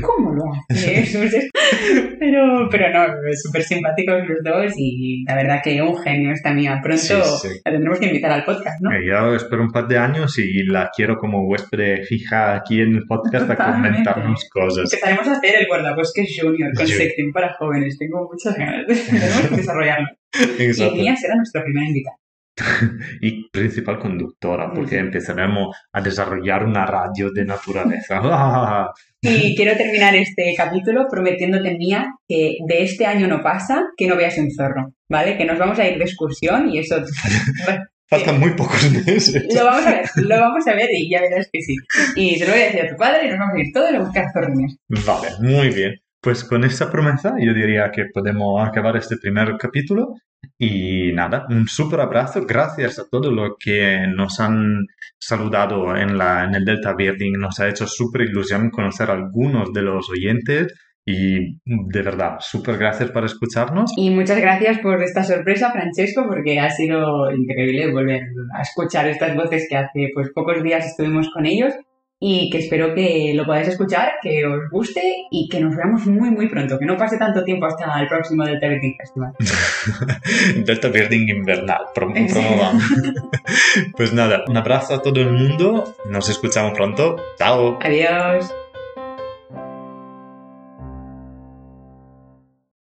¿cómo lo haces? Pero, pero no, súper simpáticos los dos y la verdad que un genio esta Mía. Pronto Sí, sí. la tendremos que invitar al podcast, ¿no? Eh, Yo espero un par de años y la quiero como huésped fija aquí en el podcast para Totalmente. comentarnos cosas. Empezaremos a hacer el guardabosques junior con sección para jóvenes. Tengo muchas ganas de desarrollarlo. Exacto. Y Mía será nuestra primera invitada. Y principal conductora, porque empezaremos a desarrollar una radio de naturaleza. Y quiero terminar este capítulo prometiéndote, Mía, que de este año no pasa que no veas un zorro, ¿vale? Que nos vamos a ir de excursión y eso Faltan muy pocos meses. lo vamos a ver, lo vamos a ver y ya verás que sí. Y se lo voy a decir a tu padre y nos vamos a ir todos a buscar zorrines. Vale, muy bien. Pues con esta promesa yo diría que podemos acabar este primer capítulo y nada, un súper abrazo. Gracias a todos los que nos han saludado en, la, en el Delta Birding. Nos ha hecho súper ilusión conocer a algunos de los oyentes y de verdad, súper gracias por escucharnos. Y muchas gracias por esta sorpresa, Francesco, porque ha sido increíble volver a escuchar estas voces que hace pues pocos días estuvimos con ellos y que espero que lo podáis escuchar, que os guste y que nos veamos muy muy pronto, que no pase tanto tiempo hasta el próximo Delta Birding Festival. Delta Birding invernal, prom- promovamos. pues nada, un abrazo a todo el mundo. Nos escuchamos pronto. Chao. Adiós.